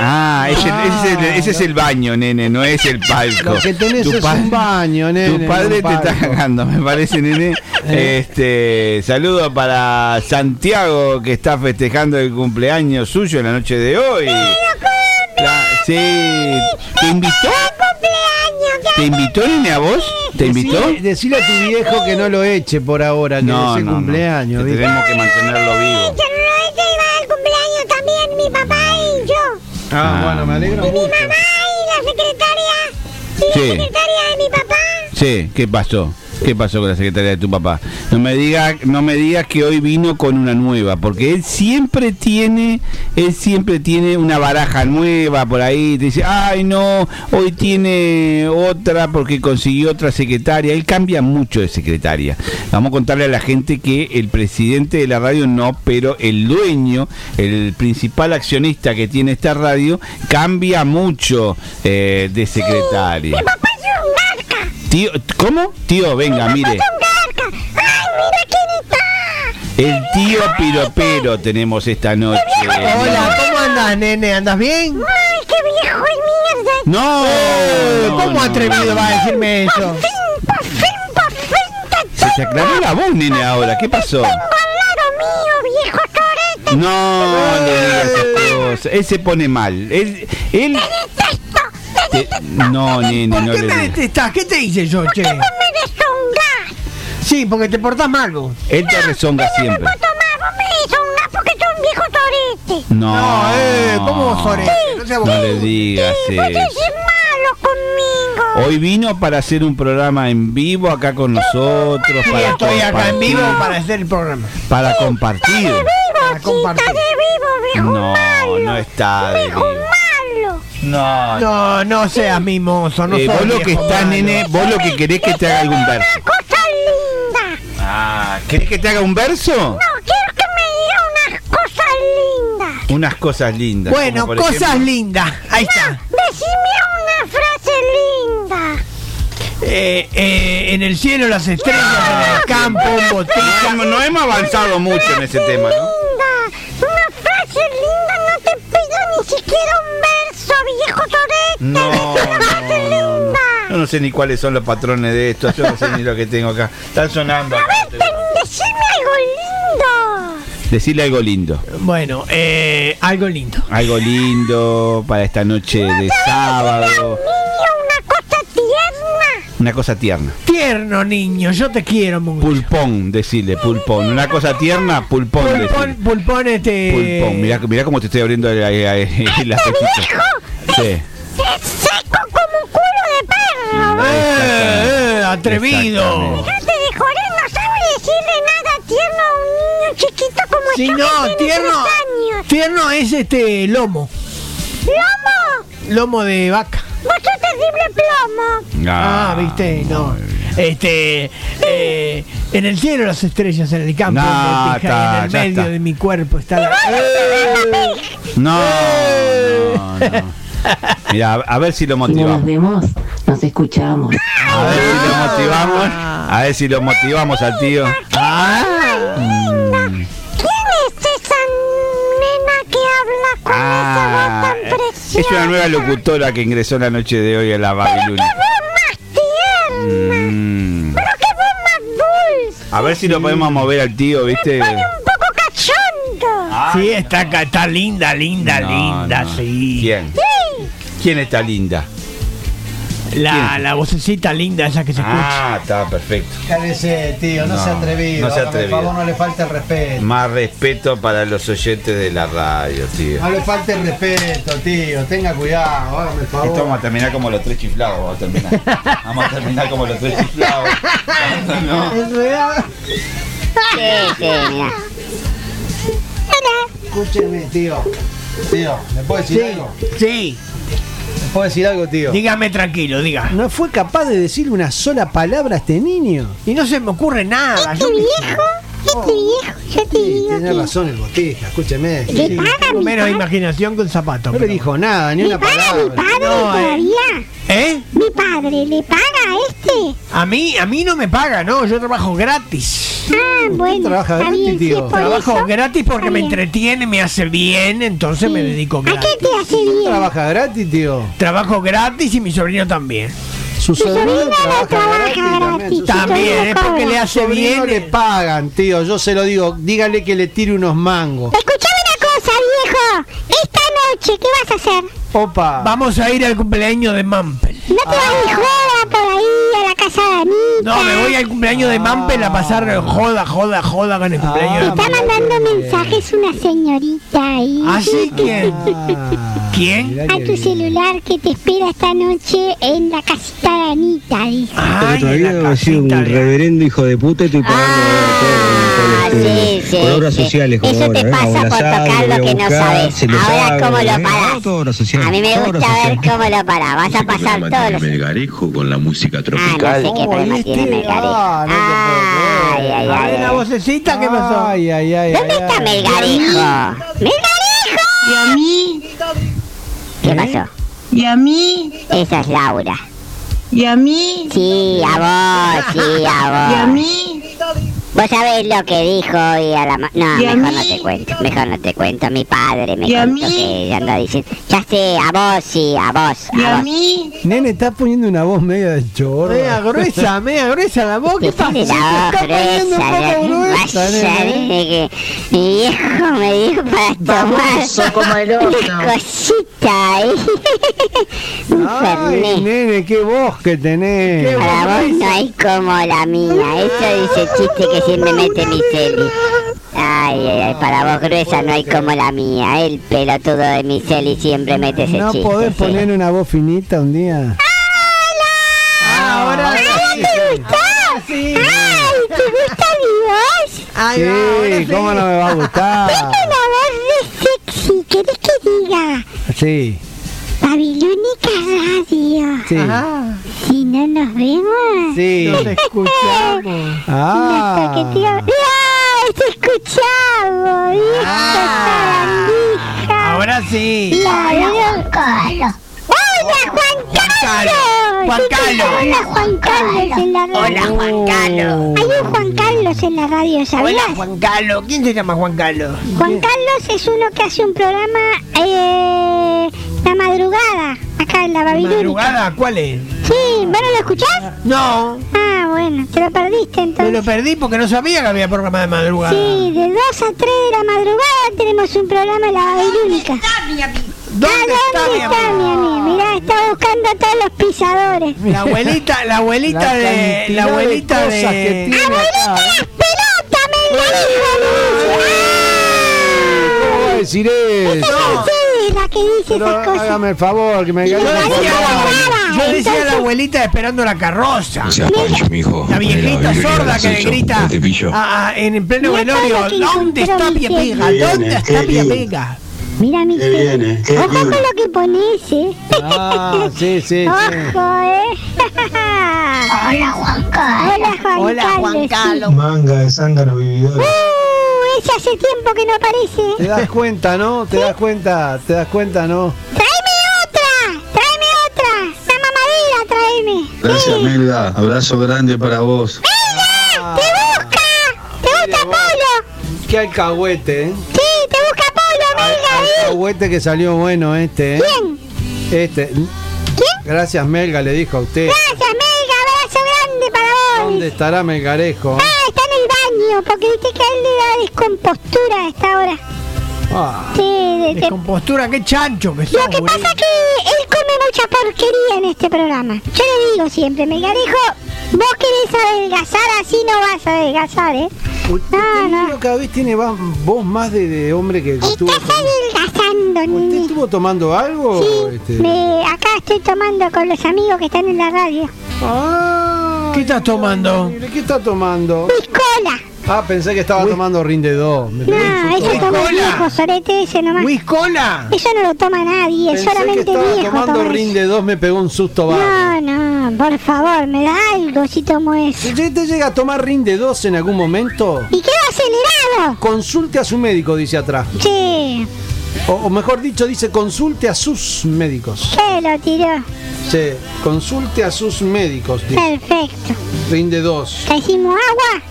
Ah, ese, ese es el, ese es el baño, nene, no es el palco. Lo que tenés Tu es pa- un baño, nene. Tu padre te está cagando, me parece, nene. [laughs] Eh. Este, saludo para Santiago que está festejando el cumpleaños suyo en la noche de hoy. La- sí, ¿te invitó? ¿Te invitó, nene, a vos? ¿Te invitó? Decile, decile a tu viejo que no lo eche por ahora, que No, es el no, no. cumpleaños. Que ¿viste? tenemos que mantenerlo vivo. Yo no ese iba al cumpleaños también mi papá y yo. Ah, bueno, me alegro Y mi mucho. mamá y la secretaria. Y Sí. la secretaria de mi papá. Sí, ¿qué pasó? ¿Qué pasó con la secretaria de tu papá? No me digas, no me digas que hoy vino con una nueva, porque él siempre tiene, él siempre tiene una baraja nueva por ahí, te dice, ay no, hoy tiene otra porque consiguió otra secretaria, él cambia mucho de secretaria. Vamos a contarle a la gente que el presidente de la radio no, pero el dueño, el principal accionista que tiene esta radio, cambia mucho eh, de secretaria. Es un garca. Tío, ¿cómo? Tío, venga, mire. Es un garca. Ay, mira quién está. El tío Piropero tenemos esta noche. Hola, ¿cómo andas, nene? ¿Andas bien? Ay, qué viejo es mierda. No, Eh, no, ¿Cómo no, atrevido no. va a decirme eso? Por fin, por fin te Se te aclaró la voz, nene, ahora. ¿Qué pasó? tengo al lado mío, viejo torete. No le digas esas cosas. Él se pone mal. Él, él. te- no, nene, ¿Por no qué le me digas. detestás? ¿Qué te hice yo, che? Me deshongás. Sí, porque te portás mal vos. Él te rezonga siempre. Vos tomás, vos me deshongás porque sos un viejo torete. No, No, eh, ¿cómo sorete? No seas no boludo. le digas Vos malo conmigo. Hoy vino para hacer un programa en vivo acá con nosotros. Sí, Para estoy acá en vivo compartir, para hacer el programa. Para compartir. Vivo, Para compartir. chita de vivo, viejo No, malo. no está de Viejo vivo. malo. No, No, no seas mimoso, no Eh, sos vos lo que viejo está, malo. nene, vos lo que querés que te haga algún verso. Una cosa linda. Ah, ¿querés que te haga un verso? No, quiero que me diga unas cosas lindas. Unas cosas lindas. Bueno, cosas ejemplo- lindas. Ahí está. Decime una frase linda. Eh, eh, en el cielo las estrellas, en el campo, un. No, no hemos avanzado mucho en ese tema, ¿no? Linda. Una frase linda. No te pido ni siquiera un verso, viejo torete. No, [laughs] no, no, linda. Yo no sé ni cuáles son los patrones de esto, yo no sé ni lo que tengo acá. Están sonando. A ver, ten- decime algo lindo. Decirle algo lindo. Bueno, eh, algo lindo. Algo lindo para esta noche de sábado. Niño, una cosa tierna. Una cosa tierna. Tierno niño, yo te quiero mucho. Pulpón, decirle, pulpón. Una cosa tierna, pulpón. Pulpón, pulpón, este. Pulpón. Mirá, mirá cómo te estoy abriendo el, el, el apetito. Sí. Es seco como un culo de perro. Eh, eh, atrevido. Fíjate de joder, no sabe decirle nada tierno a un niño chiquito como Si yo no, tierno. años. Tierno es este lomo. ¡Lomo! Lomo de vaca. ¡Vos sos terrible plomo! Ah, viste, no. Este, eh, en el cielo las estrellas, en el campo, No, en el medio está. de mi cuerpo está la. No, no, no. [laughs] Mira, a, ver si lo motivamos. vemos, nos escuchamos. A ver si lo motivamos. A ver si lo motivamos al tío. Ah. ¿Quién es esa nena que habla con Ah, esa voz tan preciosa? es una nueva locutora que ingresó la noche de hoy a la Babilón. ¡Qué voz más tierna! Mm. ¡Pero qué voz más dulce! A ver si lo podemos mover al tío, ¿viste? ¡Un poco cachondo! Sí, está, está linda, linda, No, linda, no. sí. ¿Quién? ¿Quién está linda? La, la vocecita linda esa que se escucha. Ah, está perfecto. Cálese, tío, no, No, se atrevido. no se el atrevido. favor, no le falte el respeto. Más respeto para los oyentes de la radio, tío. No le falte el respeto, tío. Tenga cuidado, hágame el favor. Esto vamos a terminar como los tres chiflados, vamos a terminar. [laughs] Vamos a terminar como los tres chiflados. [laughs] No. Es real. Sí, sí, mira. Escúcheme, tío. Tío, ¿me puede decir Sí, algo? sí. ¿Me puede decir algo, tío? Dígame tranquilo, diga. No fue capaz de decirle una sola palabra a este niño. Y no se me ocurre nada. Este yo qué yo te Sí, digo tiene que... razón el botija, escúcheme. Le Sí. paga Tengo menos padre. imaginación que un zapato. No le dijo nada, ni ¿Le una paga mi palabra. padre No, eh. todavía? ¿Eh? Mi padre, ¿le paga a este? A mí, a mí no me paga, no, yo trabajo gratis. Ah, bueno, trabaja gratis, bien, tío? sí, Trabajo eso. gratis porque me entretiene, me hace bien, entonces me dedico ¿A gratis. qué te hace bien? Trabaja gratis, tío. Trabajo gratis y mi sobrino también. Su sobrino sobrino no trabaja trabaja gratis gratis. Su También, es porque le hace bien. le pagan, tío. Yo se lo digo. Dígale que le tire unos mangos. Escuchame una cosa, viejo. Esta noche, ¿qué vas a hacer? Opa. Vamos a ir al cumpleaños de Mampel. ¿No te vas de joda por ahí a la casa de Anita? No, me voy al cumpleaños de Mampel a pasar joda, joda, joda con el cumpleaños de Está mandando mensajes una señorita ahí. ¿Ah, sí? [laughs] ¿Quién? Ah, ¿Quién? mirá A tu bien. celular que te espera esta noche en la casita de Anita, dice. Ay, todavía en la ha sido un reverendo hijo de puta y estoy pagando Ah, sí, sí, con obras sociales Eso te ¿eh? pasa por tocar lo que no sabes. Ahora, ¿cómo lo ¿eh? Todo A mí me todo gusta ver cómo lo parás. Vas a pasar todos los... Melgarejo con la música Ah, tropical. no sé qué problema tiene este- Melgarejo. ah, puedo Ay, ay, A ay, ver, la vocecita, ¿qué pasó? Ay, ay, ay. ¿Dónde ay, está ay. Melgarejo? ¡Melgarejo! ¿Y a mí? ¿Qué pasó? ¿Y a mí? Esa es Laura. ¿Y a mí? Sí, a vos, sí, a vos. ¿Y a mí? Vos sabés lo que dijo hoy a la ma- No, ¿Y a mejor no te cuento, mejor no te cuento. Mi padre me ¿Y a contó mí? que anda diciendo. Ya sé, a vos sí, a vos. ¿Y a a vos. mí? Nene, está poniendo una voz media de chorro. Media gruesa, media gruesa la voz. ¿Qué pasa? la está poniendo un gruesa, gruesa, vaya, nene. que mi viejo me dijo para tomar como el horno. una cosita ahí. [laughs] Un Ay, fernet. nene, qué voz que tenés. Para vos no hay como la mía. Eso dice el chiste que siempre mete mi celi. Ay, ay, ay, para vos gruesa no hay como la mía. El pelotudo de mi celi siempre mete ese ¿No chiste. podés sí. poner una voz finita un día? Ahora ¡Ay, te gustó! sí. ¡Ay, te gusta mi voz! Ay, Sí, ¿cómo no me va a gustar? Tengo una voz re sexy. ¿Querés que diga? Sí, Babilónica Radio. sí. Si no nos vemos. Sí. Nos escuchamos. [laughs] Ah. ¡Ay, te escuchamos! ¡Viejo Ah. sabandija! sí. Hola, Juan Carlos. Hola, Juan Carlos. Juan Carlos. Hola, Juan Carlos en la radio. Hola, Juan Carlos. Hay un Juan Carlos en la radio, ¿sabías? Hola, Juan Carlos. ¿Quién se llama Juan Carlos? Juan Carlos es uno que hace un programa eh, la madrugada acá en la Babilónica. ¿Madrugada? ¿Cuál es? Sí, ¿vos no lo escuchás? No, Ah, bueno, te lo perdiste me entonces. lo perdí porque no sabía que había programa de madrugada. Sí, de 2 a 3 de la madrugada tenemos un programa en la Babilónica. ¿Dónde ah, está, ¿dónde mi está, mi amigo? Mirá, está buscando a todos los pisadores. La abuelita, la abuelita La de. La abuelita de de. cosas que tiene ¡Abuelita, acá. las pelotas, me lo dijo, ¿Cómo voy a decir eso? ¡Esa es la que dice Pero esas cosas! hágame el favor, que me Yo gane decía, por la abuelita, yo decía la abuelita esperando la carroza. O sea, Pancho, mijo. La viejita sorda que le grita a- a- en pleno velorio. ¿Dónde está mi Pia. Pega? Qué ¿Dónde está qué Pia. Pega? Mira mi Qué qué Ojo con lo que pones, ¿eh? Ah, sí, sí, sí. Ojo, ¿eh? Hola, Juan Carlos. Hola, Juan Hola, Carlos. Juan. Carlos. Manga de zángano vividores. Ese hace tiempo que no Te aparece. das cuenta, ¿no? Te das cuenta, te das cuenta, ¿no? ¡Tráeme otra! ¡Tráeme otra! ¡La mamadera, tráeme! Gracias, Sí. Melga. Abrazo grande para vos. ¡Te busca! ¿Te gusta Polo? Qué alcahuete, ¿eh? Sí, te busca Polo, Melga, ¿eh? Alcahuete que salió bueno este, ¿eh? ¿Quién? Este. ¿Quién? Gracias, Melga, le dijo a usted. Gracias, Melga, abrazo grande para vos. ¿Dónde estará Melgarejo? Ah, porque viste que a él le da descompostura a esta hora. Ah, Sí, de- de- Descompostura, qué chancho que sos, Lo que pasa que él come mucha porquería en este programa. Yo le digo siempre, Melgarejo, vos querés adelgazar, así no vas a adelgazar, ¿eh? usted No, no. Cada vez tiene más- voz más de, de hombre que estuvo. Estás adelgazando, ¿Usted nene. estuvo tomando algo? Sí, Este, me- acá estoy tomando con los amigos que están en la radio. Ah, ¿Qué estás tomando? ¿Qué está tomando? Piscola. Ah, pensé que estaba tomando Rinde 2. Me No, eso toma el viejo, sorete ese nomás. ¡Whiskola! Eso no lo toma nadie, es Pensé que solamente estaba viejo tomando toma. Rinde 2, me pegó un susto bárbaro. No, no, por favor, me da algo si tomo eso. ¿Usted te llega a tomar Rinde 2 en algún momento? ¿Y qué acelerado? Consulte a su médico, dice atrás. Sí, O, o mejor dicho, dice consulte a sus médicos. se lo tiró. Sí, consulte a sus médicos. dice. Perfecto. Rinde 2. ¿Ya hicimos agua?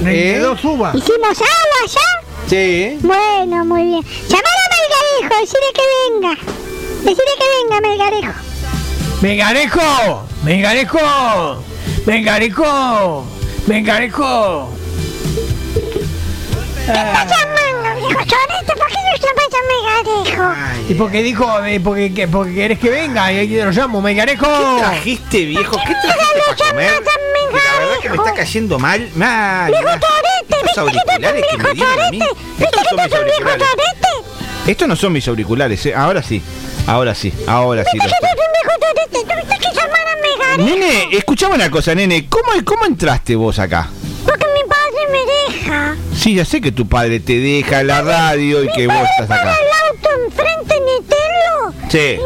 ¿De ¿Eh? dos uvas? ¿Hicimos agua ya? Sí. Bueno, muy bien. Llamar a Melgarejo, decirle que venga. Decirle que venga, Melgarejo. ¡Mengarejo! ¡Mengarejo! ¡Mengarejo! ¡Mengarejo! ¿Qué está llamando, viejo? ¿Por qué no llamas a Melgarejo? ¿Y por qué dijo? eh, porque, que- porque querés que venga y ahí lo llamo, ¡Mengarejo! trajiste, viejo? ¿Qué trajiste para comer? La verdad que me está cayendo mal. Mal. Viejo mal. chorete, Estos ¿viste que estás un auriculares que me dieron a mí. Estos son mis auriculares. Estos no son mis auriculares, ¿eh? Ahora sí. Ahora sí. Ahora sí. ¿Viste los. Nene, escuchame una cosa, nene. ¿Cómo, ¿Cómo entraste vos acá? Porque mi padre me deja. Sí, ya sé que tu padre te deja la radio y que vos estás para acá. el auto enfrente en. Sí.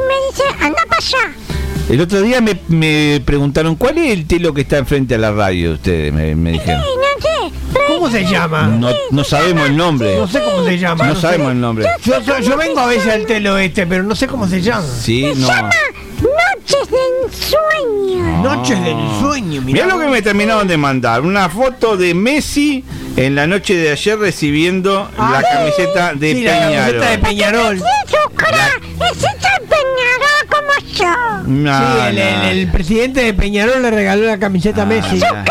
El otro día me, me preguntaron cuál es el telo que está enfrente a la radio. Ustedes me, me dijeron. ¿Cómo se llama? No, no sabemos el nombre. No sé cómo se llama. No sabemos el nombre. Yo, yo, yo vengo a veces al telo este, pero no sé cómo se llama. Sí, no. Noches de ensueño. Noches del sueño, mirá. Mirá lo que me terminaron de mandar. Una foto de Messi en la noche de ayer recibiendo la camiseta de Sí, la Peñarol. camiseta de Peñarol. Peñarol No, Sí, el, el- no. el presidente de Peñarol le regaló la camiseta a Messi. Ah, de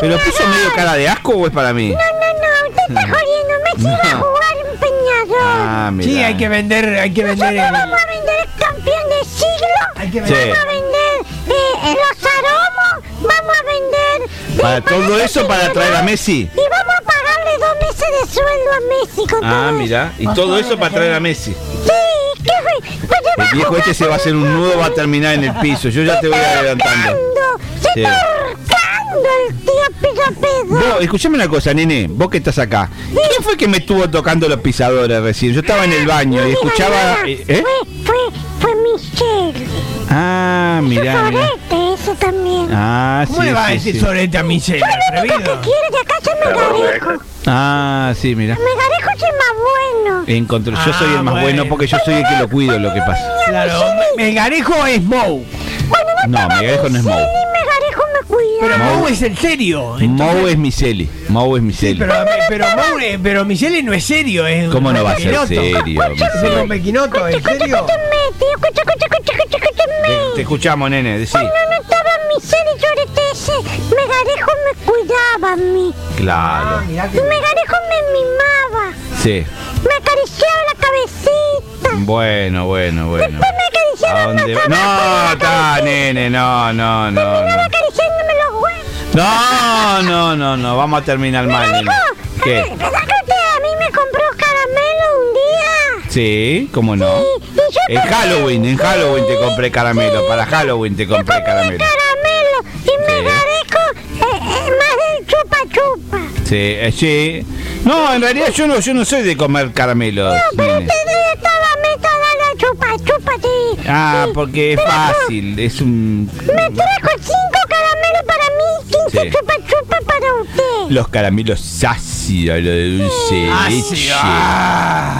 ¿Pero puso medio cara de asco o es para mí? No, no, no, usted está jodiendo. Messi va a jugar en Peñarol. Ah. Sí, hay que vender, hay que vender. El- vamos a vender el campeón del siglo. Hay que Sí. vender. Vamos a vender eh, los aromos. Vamos a vender. eh, Para todo eso, para traer a Messi. Y vamos a pagarle dos meses de sueldo a Messi con Ah, mira. Y todo eso para traer a Messi. El viejo este se va a hacer un nudo, va a terminar en el piso. Yo ya te voy adelantando. Se Sí. está ahorcando el tío Pisapedo. Vos, escuchame una cosa, nene, vos que estás acá. ¿Quién fue que me estuvo tocando los pisadores recién? Yo estaba en el baño y escuchaba. eh, ¿eh? Fue, fue, fue Michelle. Ah, mirá. Sorete, ese también. Ah, ¿Cómo sí, le va a decir sí. sorete a Michelle? Lo único Atrevido. que quiere de acá el Megarejo. Ah, sí, mira. Megarejo es el más bueno. bueno. Encontró, yo soy Ah, el más bueno. bueno porque yo soy el que lo cuido, lo que pasa. Claro, me- Melgarejo es Mou. No, Melgarejo no es Mou. Megarejo me cuida. Pero Mou. Es el serio. Mou es Miseli. Mou es Miseli. Pero, pero, Mou, eh, pero Michele no es serio, es ¿Cómo no va a ser rompequinoto. serio, Es un Michele? rompequinoto, ¿en serio? Escúchame, tío, escucha, escucha, escucha, escucha, escúchame. Te, te escuchamos, nene, decí. Cuando no estaba yo ese, Megarejo me cuidaba a mí. Claro. Y Megarejo me mimaba. Sí. Me acariciaba la cabecita. Bueno, bueno, bueno. Me acariciaba ¿A dónde va? No, está, nene, no, no, no. No, acariciándome los huevos. no, no, no, no. Vamos a terminar mal, nene. ¿Qué? ¿Verdad que usted a mí me compró caramelo un día? Sí, ¿cómo no? Yo En Halloween, en Halloween te compré caramelo. Para Halloween te compré caramelo. caramelo y Megarejo eh, eh, más del chupa Sí, eh, sí. No, en realidad yo no, yo no soy de comer caramelos, Pero nene. usted estaba meta a la chupa chupa, sí. Ah, porque es fácil, es un... Me trajo cinco caramelos para mí, 15 Sí. chupa chupa para usted. Los caramelos ácidos, lo de dulce de leche.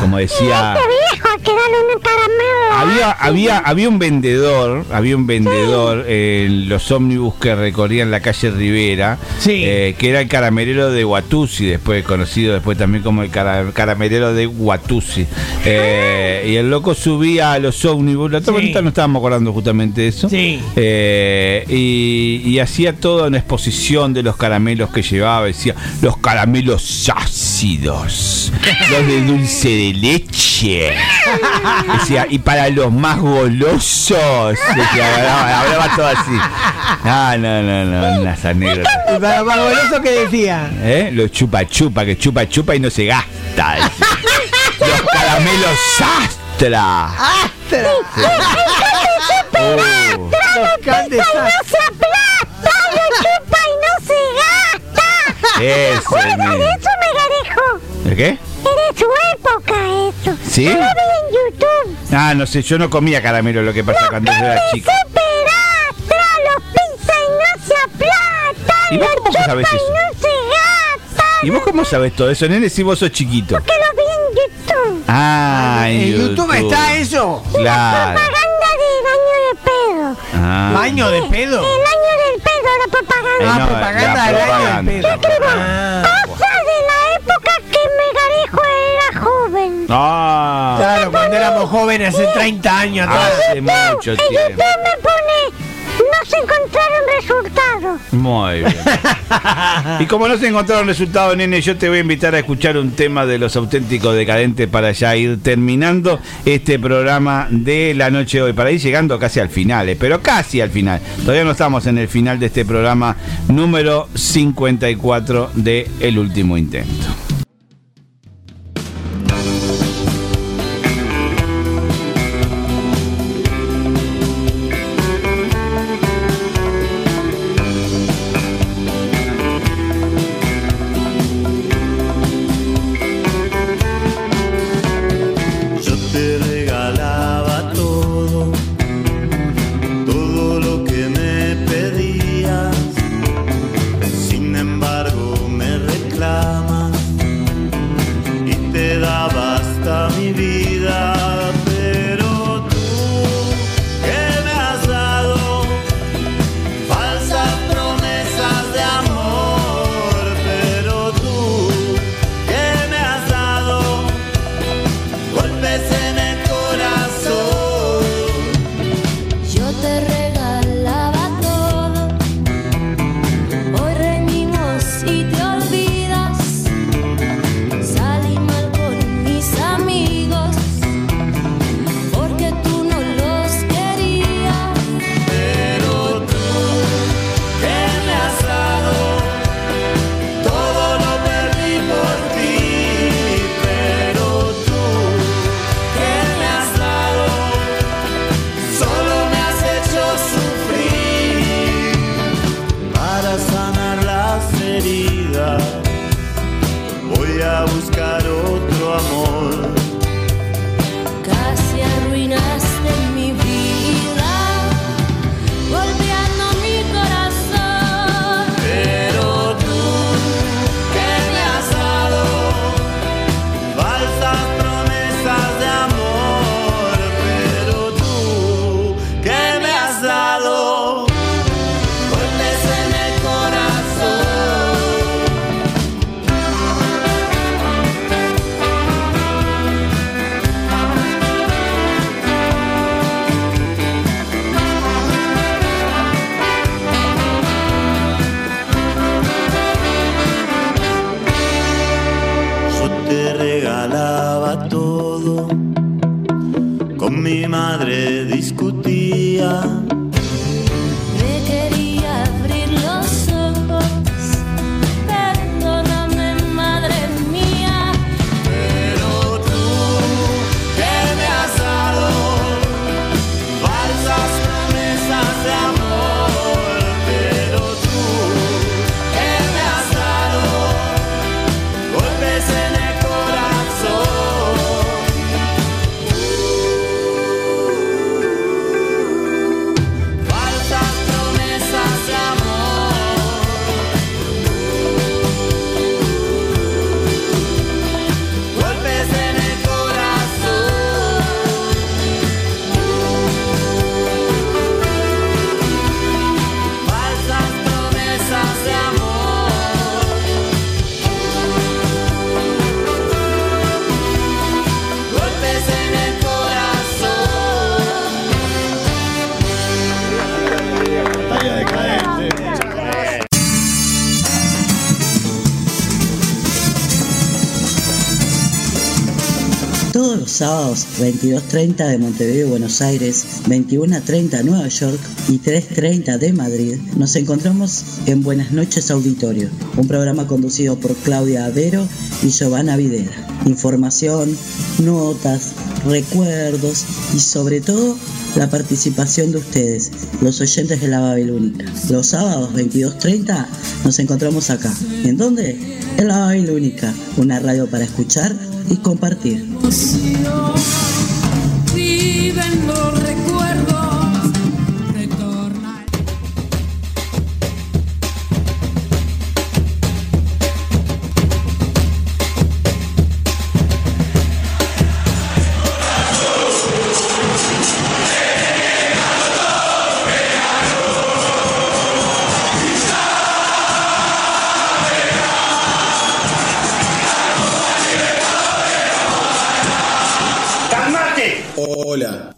Como decía... Este viejo que darle un caramelo. Había, había, había un vendedor, había un vendedor en los ómnibus que recorrían la calle Rivera, eh, que era el caramelero de Guatuzzi, después conocido después también como el cara- caramelero de Guatuzzi. Eh, y el loco subía a los ómnibus, la otra vuelta no estábamos acordando justamente de eso. Eh, y, y hacía toda una exposición de los caramelos que llevaba, decía, los caramelos ácidos, los de dulce de leche. Decía, y para los más golosos. Decía, hablaba, hablaba todo así. No, no, no, no, unas anécdotas. ¿Y para lo más goloso que decía? ¿Eh? Los chupa chupa, que chupa chupa y no se gasta. decía. Los caramelos Astra. ¡Astra! Oh. Los candes ¡Y no se aplasta! ¡Lo chupa y no se Eso, ¿Acuerdas de nene. eso, Megarejo? ¿De qué? Era de su época eso. ¿Sí? Yo lo vi en YouTube. Ah, no sé, yo no comía caramelo, lo que pasa cuando yo era chico. Superastra, los pisa y no se aplasta. ¿Y vos cómo sabés eso? no se gasta. ¿Y vos cómo sabes todo eso, nene, si vos sos chiquito? Que lo vi en YouTube. Ah, en, ¿En YouTube está eso? Claro. Propaganda del año de pedo. Ah. ¿Baño de pedo? El la propaganda. No, propaganda la propaganda. del pedo. Yo escribo Ah. cosas de la época que Megarejo era joven. Ah, Claro, cuando éramos jóvenes hace 30 años atrás. hace mucho tiempo. Se encontraron resultados. Muy bien. [laughs] Y como no se encontraron resultados, nene, yo te voy a invitar a escuchar un tema de los auténticos decadentes para ya ir terminando este programa de la noche de hoy, para ir llegando casi al final, eh, pero casi al final. Todavía no estamos en el final de este programa número 54 de El Último Intento. 22.30 de Montevideo, Buenos Aires, 21.30 Nueva York y 3.30 de Madrid, nos encontramos en Buenas noches Auditorio, un programa conducido por Claudia Avero y Giovanna Videra. Información, notas, recuerdos y sobre todo la participación de ustedes, los oyentes de la Babilónica. Los sábados 22.30 nos encontramos acá. ¿En dónde? En la Babilónica, una radio para escuchar y compartir. Recuerdos.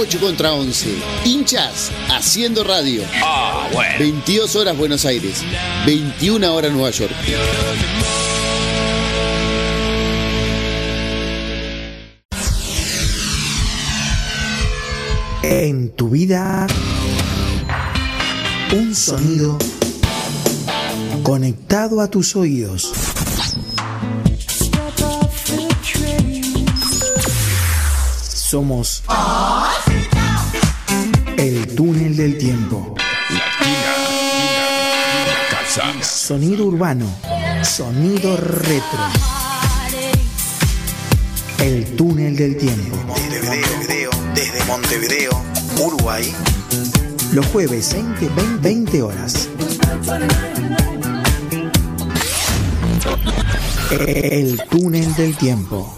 8 contra 11. Hinchas haciendo radio. Ah, bueno. 22 horas Buenos Aires. 21 horas Nueva York. En tu vida, un sonido conectado a tus oídos. Somos el túnel del tiempo. Sonido urbano, sonido retro. El túnel del tiempo. Montevideo, desde Montevideo, Uruguay. Los jueves 20, 20, 20 horas. El túnel del tiempo.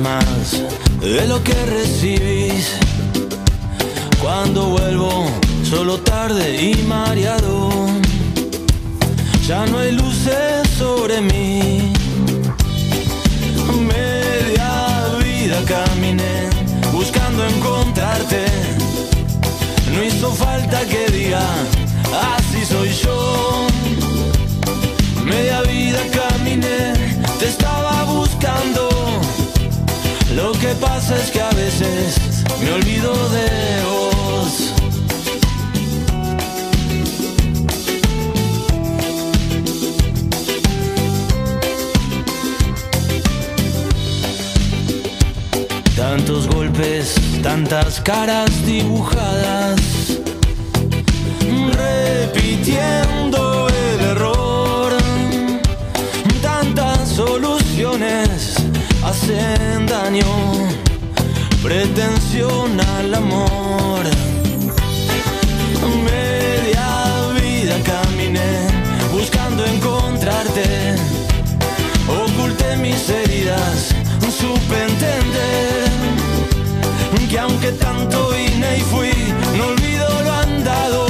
más de lo que recibís. Cuando vuelvo solo tarde y mareado. Ya no hay luces sobre mí. Media vida caminé buscando encontrarte. No hizo falta que diga, así soy yo. Media vida caminé, te estaba buscando. Lo que pasa es que a veces me olvido de vos. Tantos golpes, tantas caras dibujadas, repitiendo hacen daño, pretensión al amor. Media vida caminé buscando encontrarte, oculté mis heridas, supe entender que aunque tanto vine y fui, no olvido lo andado.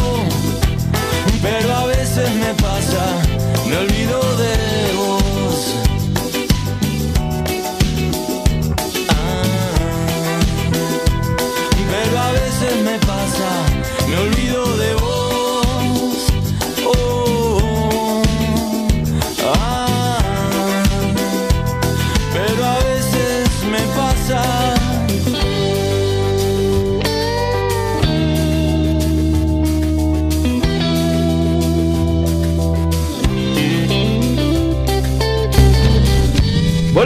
Pero a veces me pasa, me olvido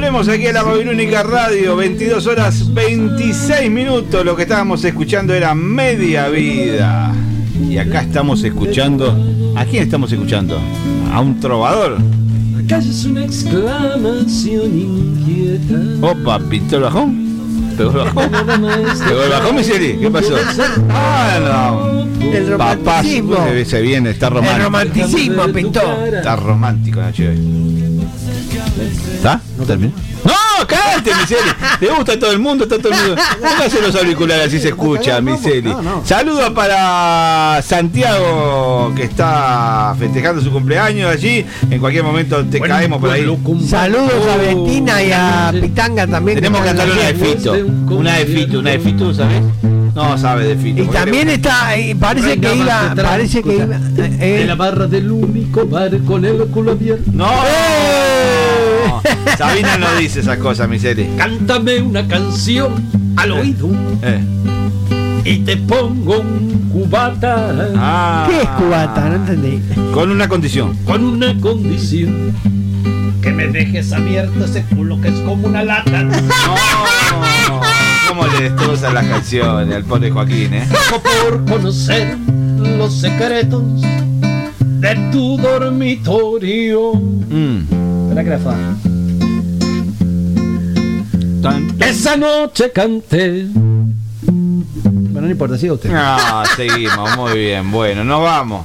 Volvemos aquí a la Babilónica Radio, 22 horas 26 minutos. Lo que estábamos escuchando era Media Vida. Y acá estamos escuchando. ¿A quién estamos escuchando? A un trovador. Acá es una exclamación inquieta. Opa, pintó el bajón. ¿Pegó el bajón? ¿Pegó el bajón? ¿Qué pasó? Ah, no. El romanticismo. Papá, se, se viene, está romántico. El romanticismo pintó. Está romántico, Nacho. ¿No terminó? ¡No! ¡Cállate, Miseli! ¿Te gusta todo el mundo? Está todo el mundo. [laughs] Póngase los auriculares así se escucha, Miseli. Saludos para Santiago, que está festejando su cumpleaños allí. En cualquier momento te caemos por ahí. Saludos a Bettina y a Pitanga también. Tenemos que cantarle una de. Fito. Una de Fito, una de Fito, ¿sabes? No sabe de Fito. Y también está, y parece que iba, parece que iba. eh, En la barra del único bar con el culo abierto. ¡No! [laughs] Sabina no dice esas cosas, Miseli. Cántame una canción al oído Eh. y te pongo un cubata. Ah. ¿Qué es cubata? No entendí. Con una condición. Con una condición. Que me dejes abierto ese culo que es como una lata. No, ¿Cómo le destrozan las canciones al pobre Joaquín, eh? Por conocer los secretos de tu dormitorio. Mm. Esa noche canté. Bueno, no importa, siga usted. Ah, seguimos, muy bien. Bueno, nos vamos.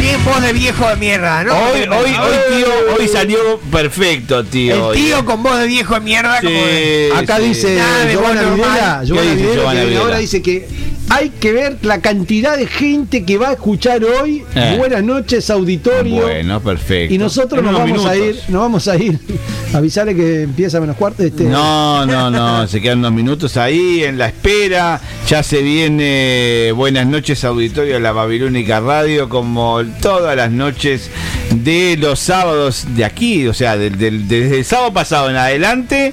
Bien voz de viejo de mierda, ¿no? Hoy, hoy, hoy, tío, hoy salió perfecto, tío. El tío con voz de viejo de mierda. Sí, como de- Acá sí. dice Nada Giovanna. Videla, ¿Qué Giovanna dice Videla, Giovanna que Videla? ahora dice que hay que ver la cantidad de gente que va a escuchar hoy. Eh. Buenas noches, auditorio. Bueno, perfecto. Y nosotros nos vamos a ir, nos vamos a ir. [laughs] Avisarle que empieza menos cuarto. Este, No, no, no, [laughs] se quedan unos minutos ahí en la espera. Ya se viene Buenas noches, auditorio de la Babilónica Radio, como todas las noches de los sábados de aquí, o sea, del- del- desde el sábado pasado en adelante.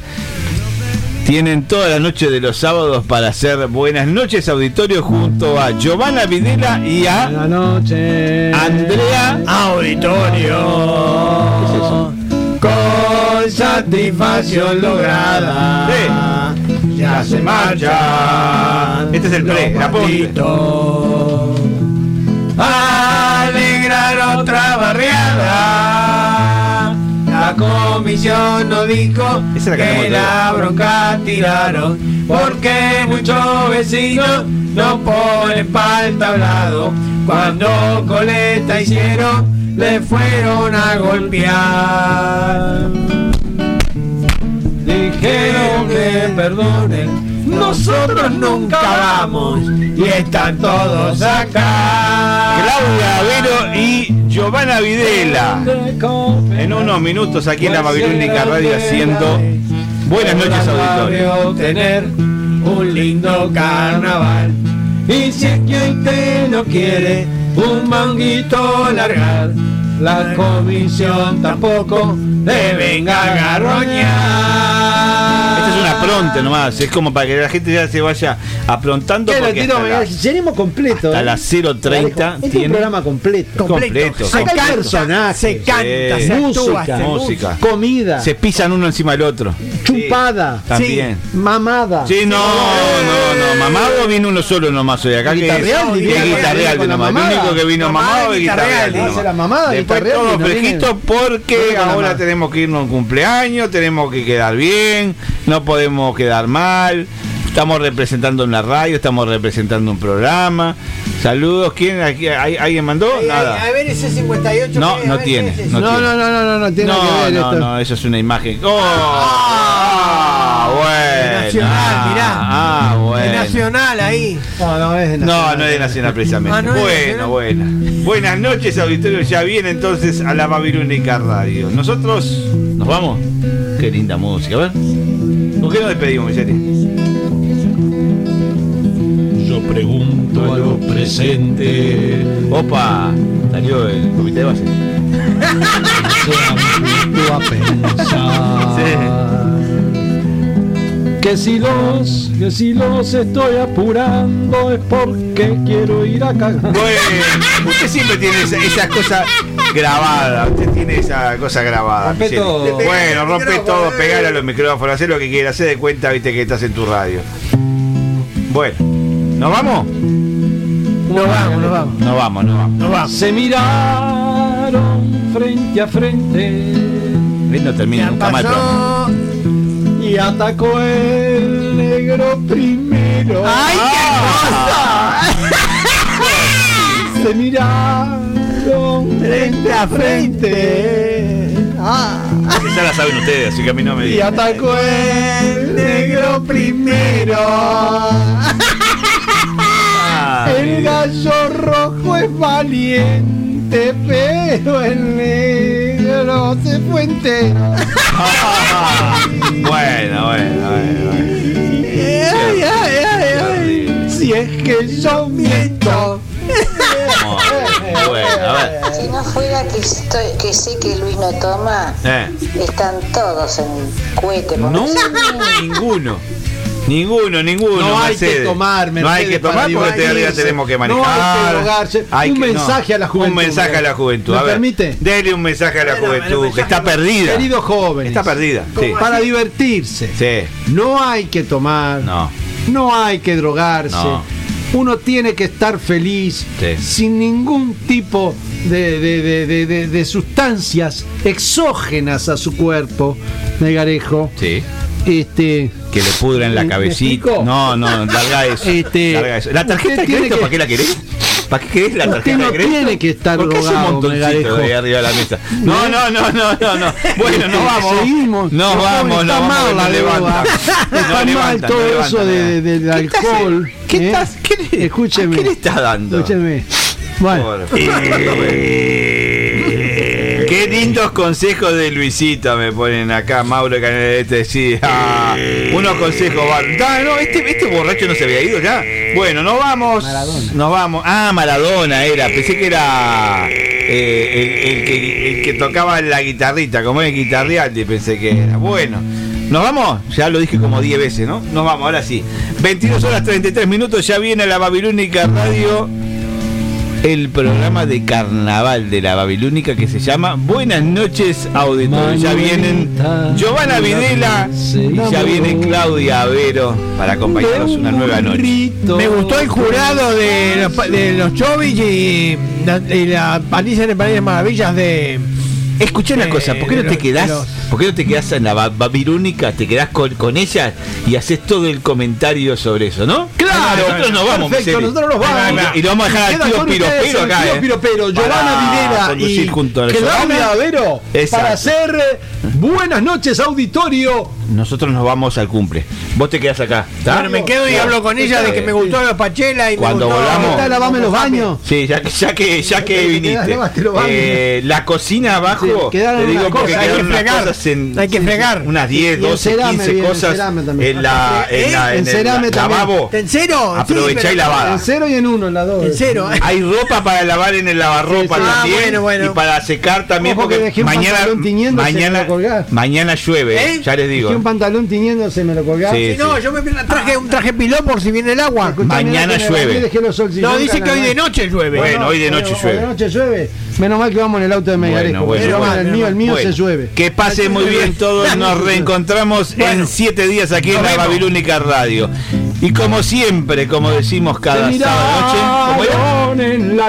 Tienen todas las noches de los sábados para hacer Buenas noches, auditorio, junto a Giovanna Videla y a Buenas noches. Andrea. Auditorio. Con satisfacción lograda. Ya se marcha. Este es el pre, la postre. Alegrar otra barriada. La comisión nos dijo la que la bronca tiraron porque muchos vecinos no ponen pa'l tablado. Cuando coleta hicieron, le fueron a golpear. Dijeron que perdonen, nosotros nunca vamos y están todos acá. Claudia Avero y Giovanna Videla. En unos minutos aquí en la Babilónica Radio haciendo Buenas noches, auditorio. tener un lindo carnaval. Y si hoy te no quiere un manguito largar, la comisión tampoco te venga a garroñar. Esta es una pronta nomás, es como para que la gente ya se vaya aprontando ¿Qué lo porque tiro? la- Tenemos completo. hasta ¿eh? las 0.30 Este es un programa completo. completo. Se Acá hay canta, personajes, se canta, Sí. se música, se música. comida, Se pisan uno encima del otro. chupada, También. mamada. Sí, no, no, no, mamado vino uno solo nomás hoy acá que es, nomás. El único que vino mamado es guitarreal, Después todo fresquito porque ahora tenemos que irnos a un cumpleaños, tenemos que quedar bien, no podemos quedar mal. Estamos representando una radio, estamos representando un programa. Saludos, ¿quién? Aquí- ¿Hay- ¿Alguien mandó? Nada. A ver ese 58. No, no tiene, ¿qué es no ese? No, no, no, no, no, no tiene No, que ver no, esto. no, eso es una imagen. ¡Oh! Ah, bueno. Nacional, ah, mirá. Ah, bueno. nacional ahí. No, no es de No, Nacional. no es de Nacional precisamente. Ah, ¿no de bueno, buena. Buenas noches, auditorio. Ya viene entonces a la Babilónica Radio. Nosotros nos vamos. Qué linda música, a ver. ¿Con qué nos despedimos, Micheli? Yo pregunto a lo presente. Opa, salió el comité de base. A pensar Que si los, que si los estoy apurando es porque quiero ir a cagar. Bueno, usted siempre tiene esa, esas cosas grabadas. Usted tiene esa cosa grabada. Rompe Michelle. todo. Bueno, rompe todo, pegar a los micrófonos, hacer lo que quieras, hacer de cuenta, viste que estás en tu radio. Bueno, ¿nos vamos? Nos vamos, nos vamos. Nos vamos, nos vamos. Nos vamos. Se miraron frente a frente No termina nunca. Pasó. y atacó el negro primero. ¡Ay, qué [laughs] Se miraron frente a frente Ah. Ya la saben ustedes, así que a mí no me y digan. atacó el negro primero. Ah, El gallo rojo es valiente, pero el negro se fue entero. [laughs] bueno, bueno, bueno, bueno. Ay, ay, ay, ay. Si es que yo miento. [laughs] Bueno, a ver. Si no fuera que, estoy, que sé que Luis no toma, Eh. están todos en cohete. No, ninguno. Ninguno, ninguno. No hay que Mercedes. tomar, No hay que tomar porque divertirse. tenemos que No hay que manejar. drogarse. Hay Un que- mensaje a la juventud, Un mensaje a la juventud. ¿Me A ver, permite? Dele un mensaje a la juventud que está perdida. Queridos jóvenes, Está perdida. Sí. para divertirse, Sí. no hay que tomar, No. no hay que drogarse. No. Uno tiene que estar feliz Sí. sin ningún tipo de, de- de- de- de- de sustancias exógenas a su cuerpo, Negarejo. Sí. Este, Que le pudren la ¿Me cabecita. No, no, larga eso. Este, larga eso. ¿La tarjeta de crédito que- para qué la querés? ¿Para qué querés la Usted tarjeta no de crédito? tiene que estar ¿Por qué montoncito de arriba de la mesa? No, no, no, no, no, no. Bueno, no vamos. Seguimos. No No, vamos, está no vamos, mal no levanta. droga. No Está mal levanta, todo eso de, del ¿Qué estás- alcohol. ¿Qué ¿eh? estás? ¿Qué le- Escúcheme. ¿Qué le estás dando? Escúcheme. Bueno, Eh, Qué lindos consejos de Luisito me ponen acá, Mauro Canelete. Sí, ah, unos consejos. Ah, no, este, este borracho no se había ido ya. Bueno, nos vamos. Nos vamos. Ah, Maradona era. Pensé que era eh, el, el que, el que tocaba la guitarrita, como es guitarreante, pensé que era. Bueno. ¿Nos vamos? Ya lo dije como 10 veces, ¿no? Nos vamos, ahora sí. 22 horas 33 minutos, ya viene la Babilónica Radio el programa de carnaval de la Babilónica que se llama Buenas noches auditorio. Ya vienen Giovanna Videla y ya viene Claudia Avero para acompañarnos una nueva noche. Me gustó el jurado de los, de los Chovich y la, y la País de Maravillas de. Escucha una cosa, ¿por qué no te quedás? ¿Por qué no te quedás en la Ba- Babilónica? Te quedás con, con ella y haces todo el comentario sobre eso, ¿no? Claro, nosotros nos vamos, perfecto, nosotros nos vamos. Y lo vamos a dejar al tío con Piro ustedes Piro el acá, tío ¿eh? Piro Pero, Giovanna conducir y junto a Claudia. Avero para hacer eh, Buenas noches, auditorio. Nosotros nos vamos al cumple. Vos te quedás acá. me quedo y hablo con ella de que me gustó la Pachela y Cuando me gustó volvamos- ¿Está lavame los baños? Sí, ya que ya que, ya que Te viniste. quedás. Eh, la cocina abajo, Sí, quedaron te digo porque hay que unas fregar. cosas en, Hay que fregar. unas 10, Y 12, encerame 15 bien, cosas también. en la en, la, en el lavabo. ¿En cero? Aprovechá y lavada. En cero y en uno, en las dos. En cero. Hay ropa para lavar en el lavarropa también Ah, y para secar también porque mañana mañana mañana llueve, ¿Eh? ya les digo. Un pantalón tiñéndose, me lo colgás. Sí, Si no, yo me traje un traje pilón por si viene el agua. Mañana llueve. No, dice que hoy de noche llueve. Bueno, hoy de noche Hoy llueve. de noche llueve. Menos mal que vamos en el auto de Megarejo. Bueno, bueno, bueno, el mío, el mío Bueno, se llueve. Que pase muy bien todos, nos reencontramos en siete días aquí en la Babilónica Radio. Y como siempre, como decimos cada sábado noche, en la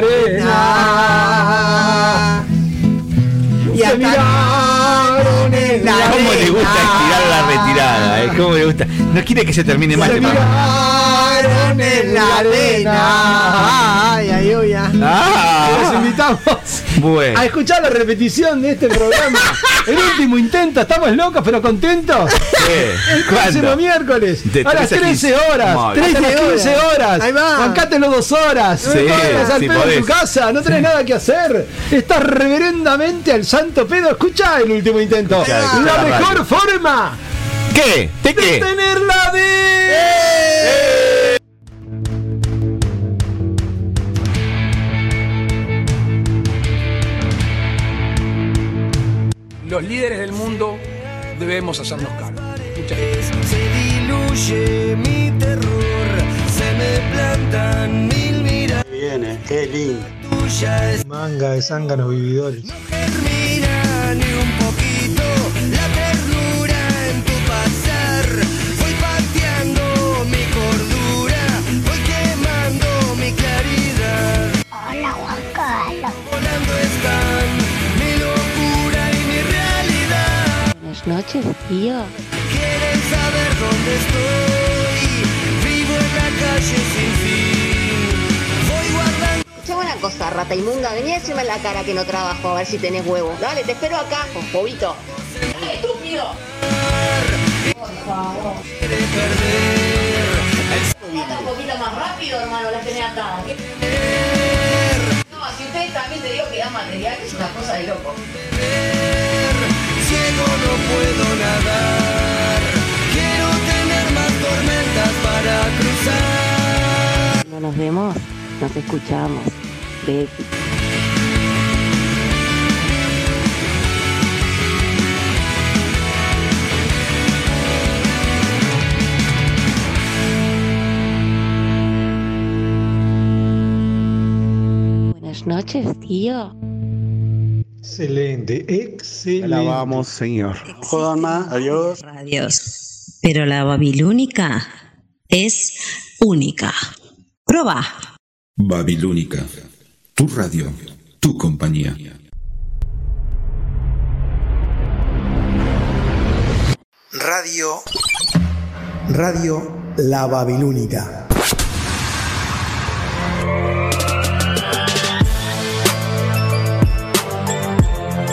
arena. Y Se miraron en la ¿Cómo le gusta arena. estirar ¿Cómo le gusta? No quiere que se termine más Se este miraron en la arena. Ay, ay, ay, ay. Los Ah, invitamos bueno. a escuchar la repetición de este programa. El último intento, estamos locos pero contentos. El próximo ¿Cuándo? miércoles De a las 13 a 13 15. horas. Muy 13 a las 15 horas. Ahí va. Bancátelo dos horas. Sí, Vayas al pedo en tu casa, no tenés nada que hacer. Estás reverendamente al santo pedo. Escucha el último intento. Escuchá, escuchá la la mejor forma ¿Qué? ¿De de qué? tenerla de. Los líderes del mundo debemos hacernos cargo. Muchas gracias. Se diluye mi terror. Se me plantan mil miradas. Viene, qué lindo. Tuya es Manga de zánganos vividores. termina ni un poquito la ternura Buenas noches, tío. Quieren saber dónde estoy. Vivo en la calle sin fin. Voy guardando. Escuchame una cosa, rata inmunda, vení a decirme en la cara que no trabajo, a ver si tenés huevo. Dale, te espero acá, bobito. ¡Estúpido! Por favor. Anda un poquito más rápido, hermano, las tenés atadas. No, si ustedes también te digo que da material, es una cosa de loco. Ciego no puedo nadar. Quiero tener más tormentas para cruzar. No nos vemos, nos escuchamos. Buenas noches, tío. Excelente, excelente. Alabamos, Señor. Jodan más, adiós. Radios. Pero la babilónica es única. Proba. Babilónica, tu radio, tu compañía. Radio Radio La Babilónica.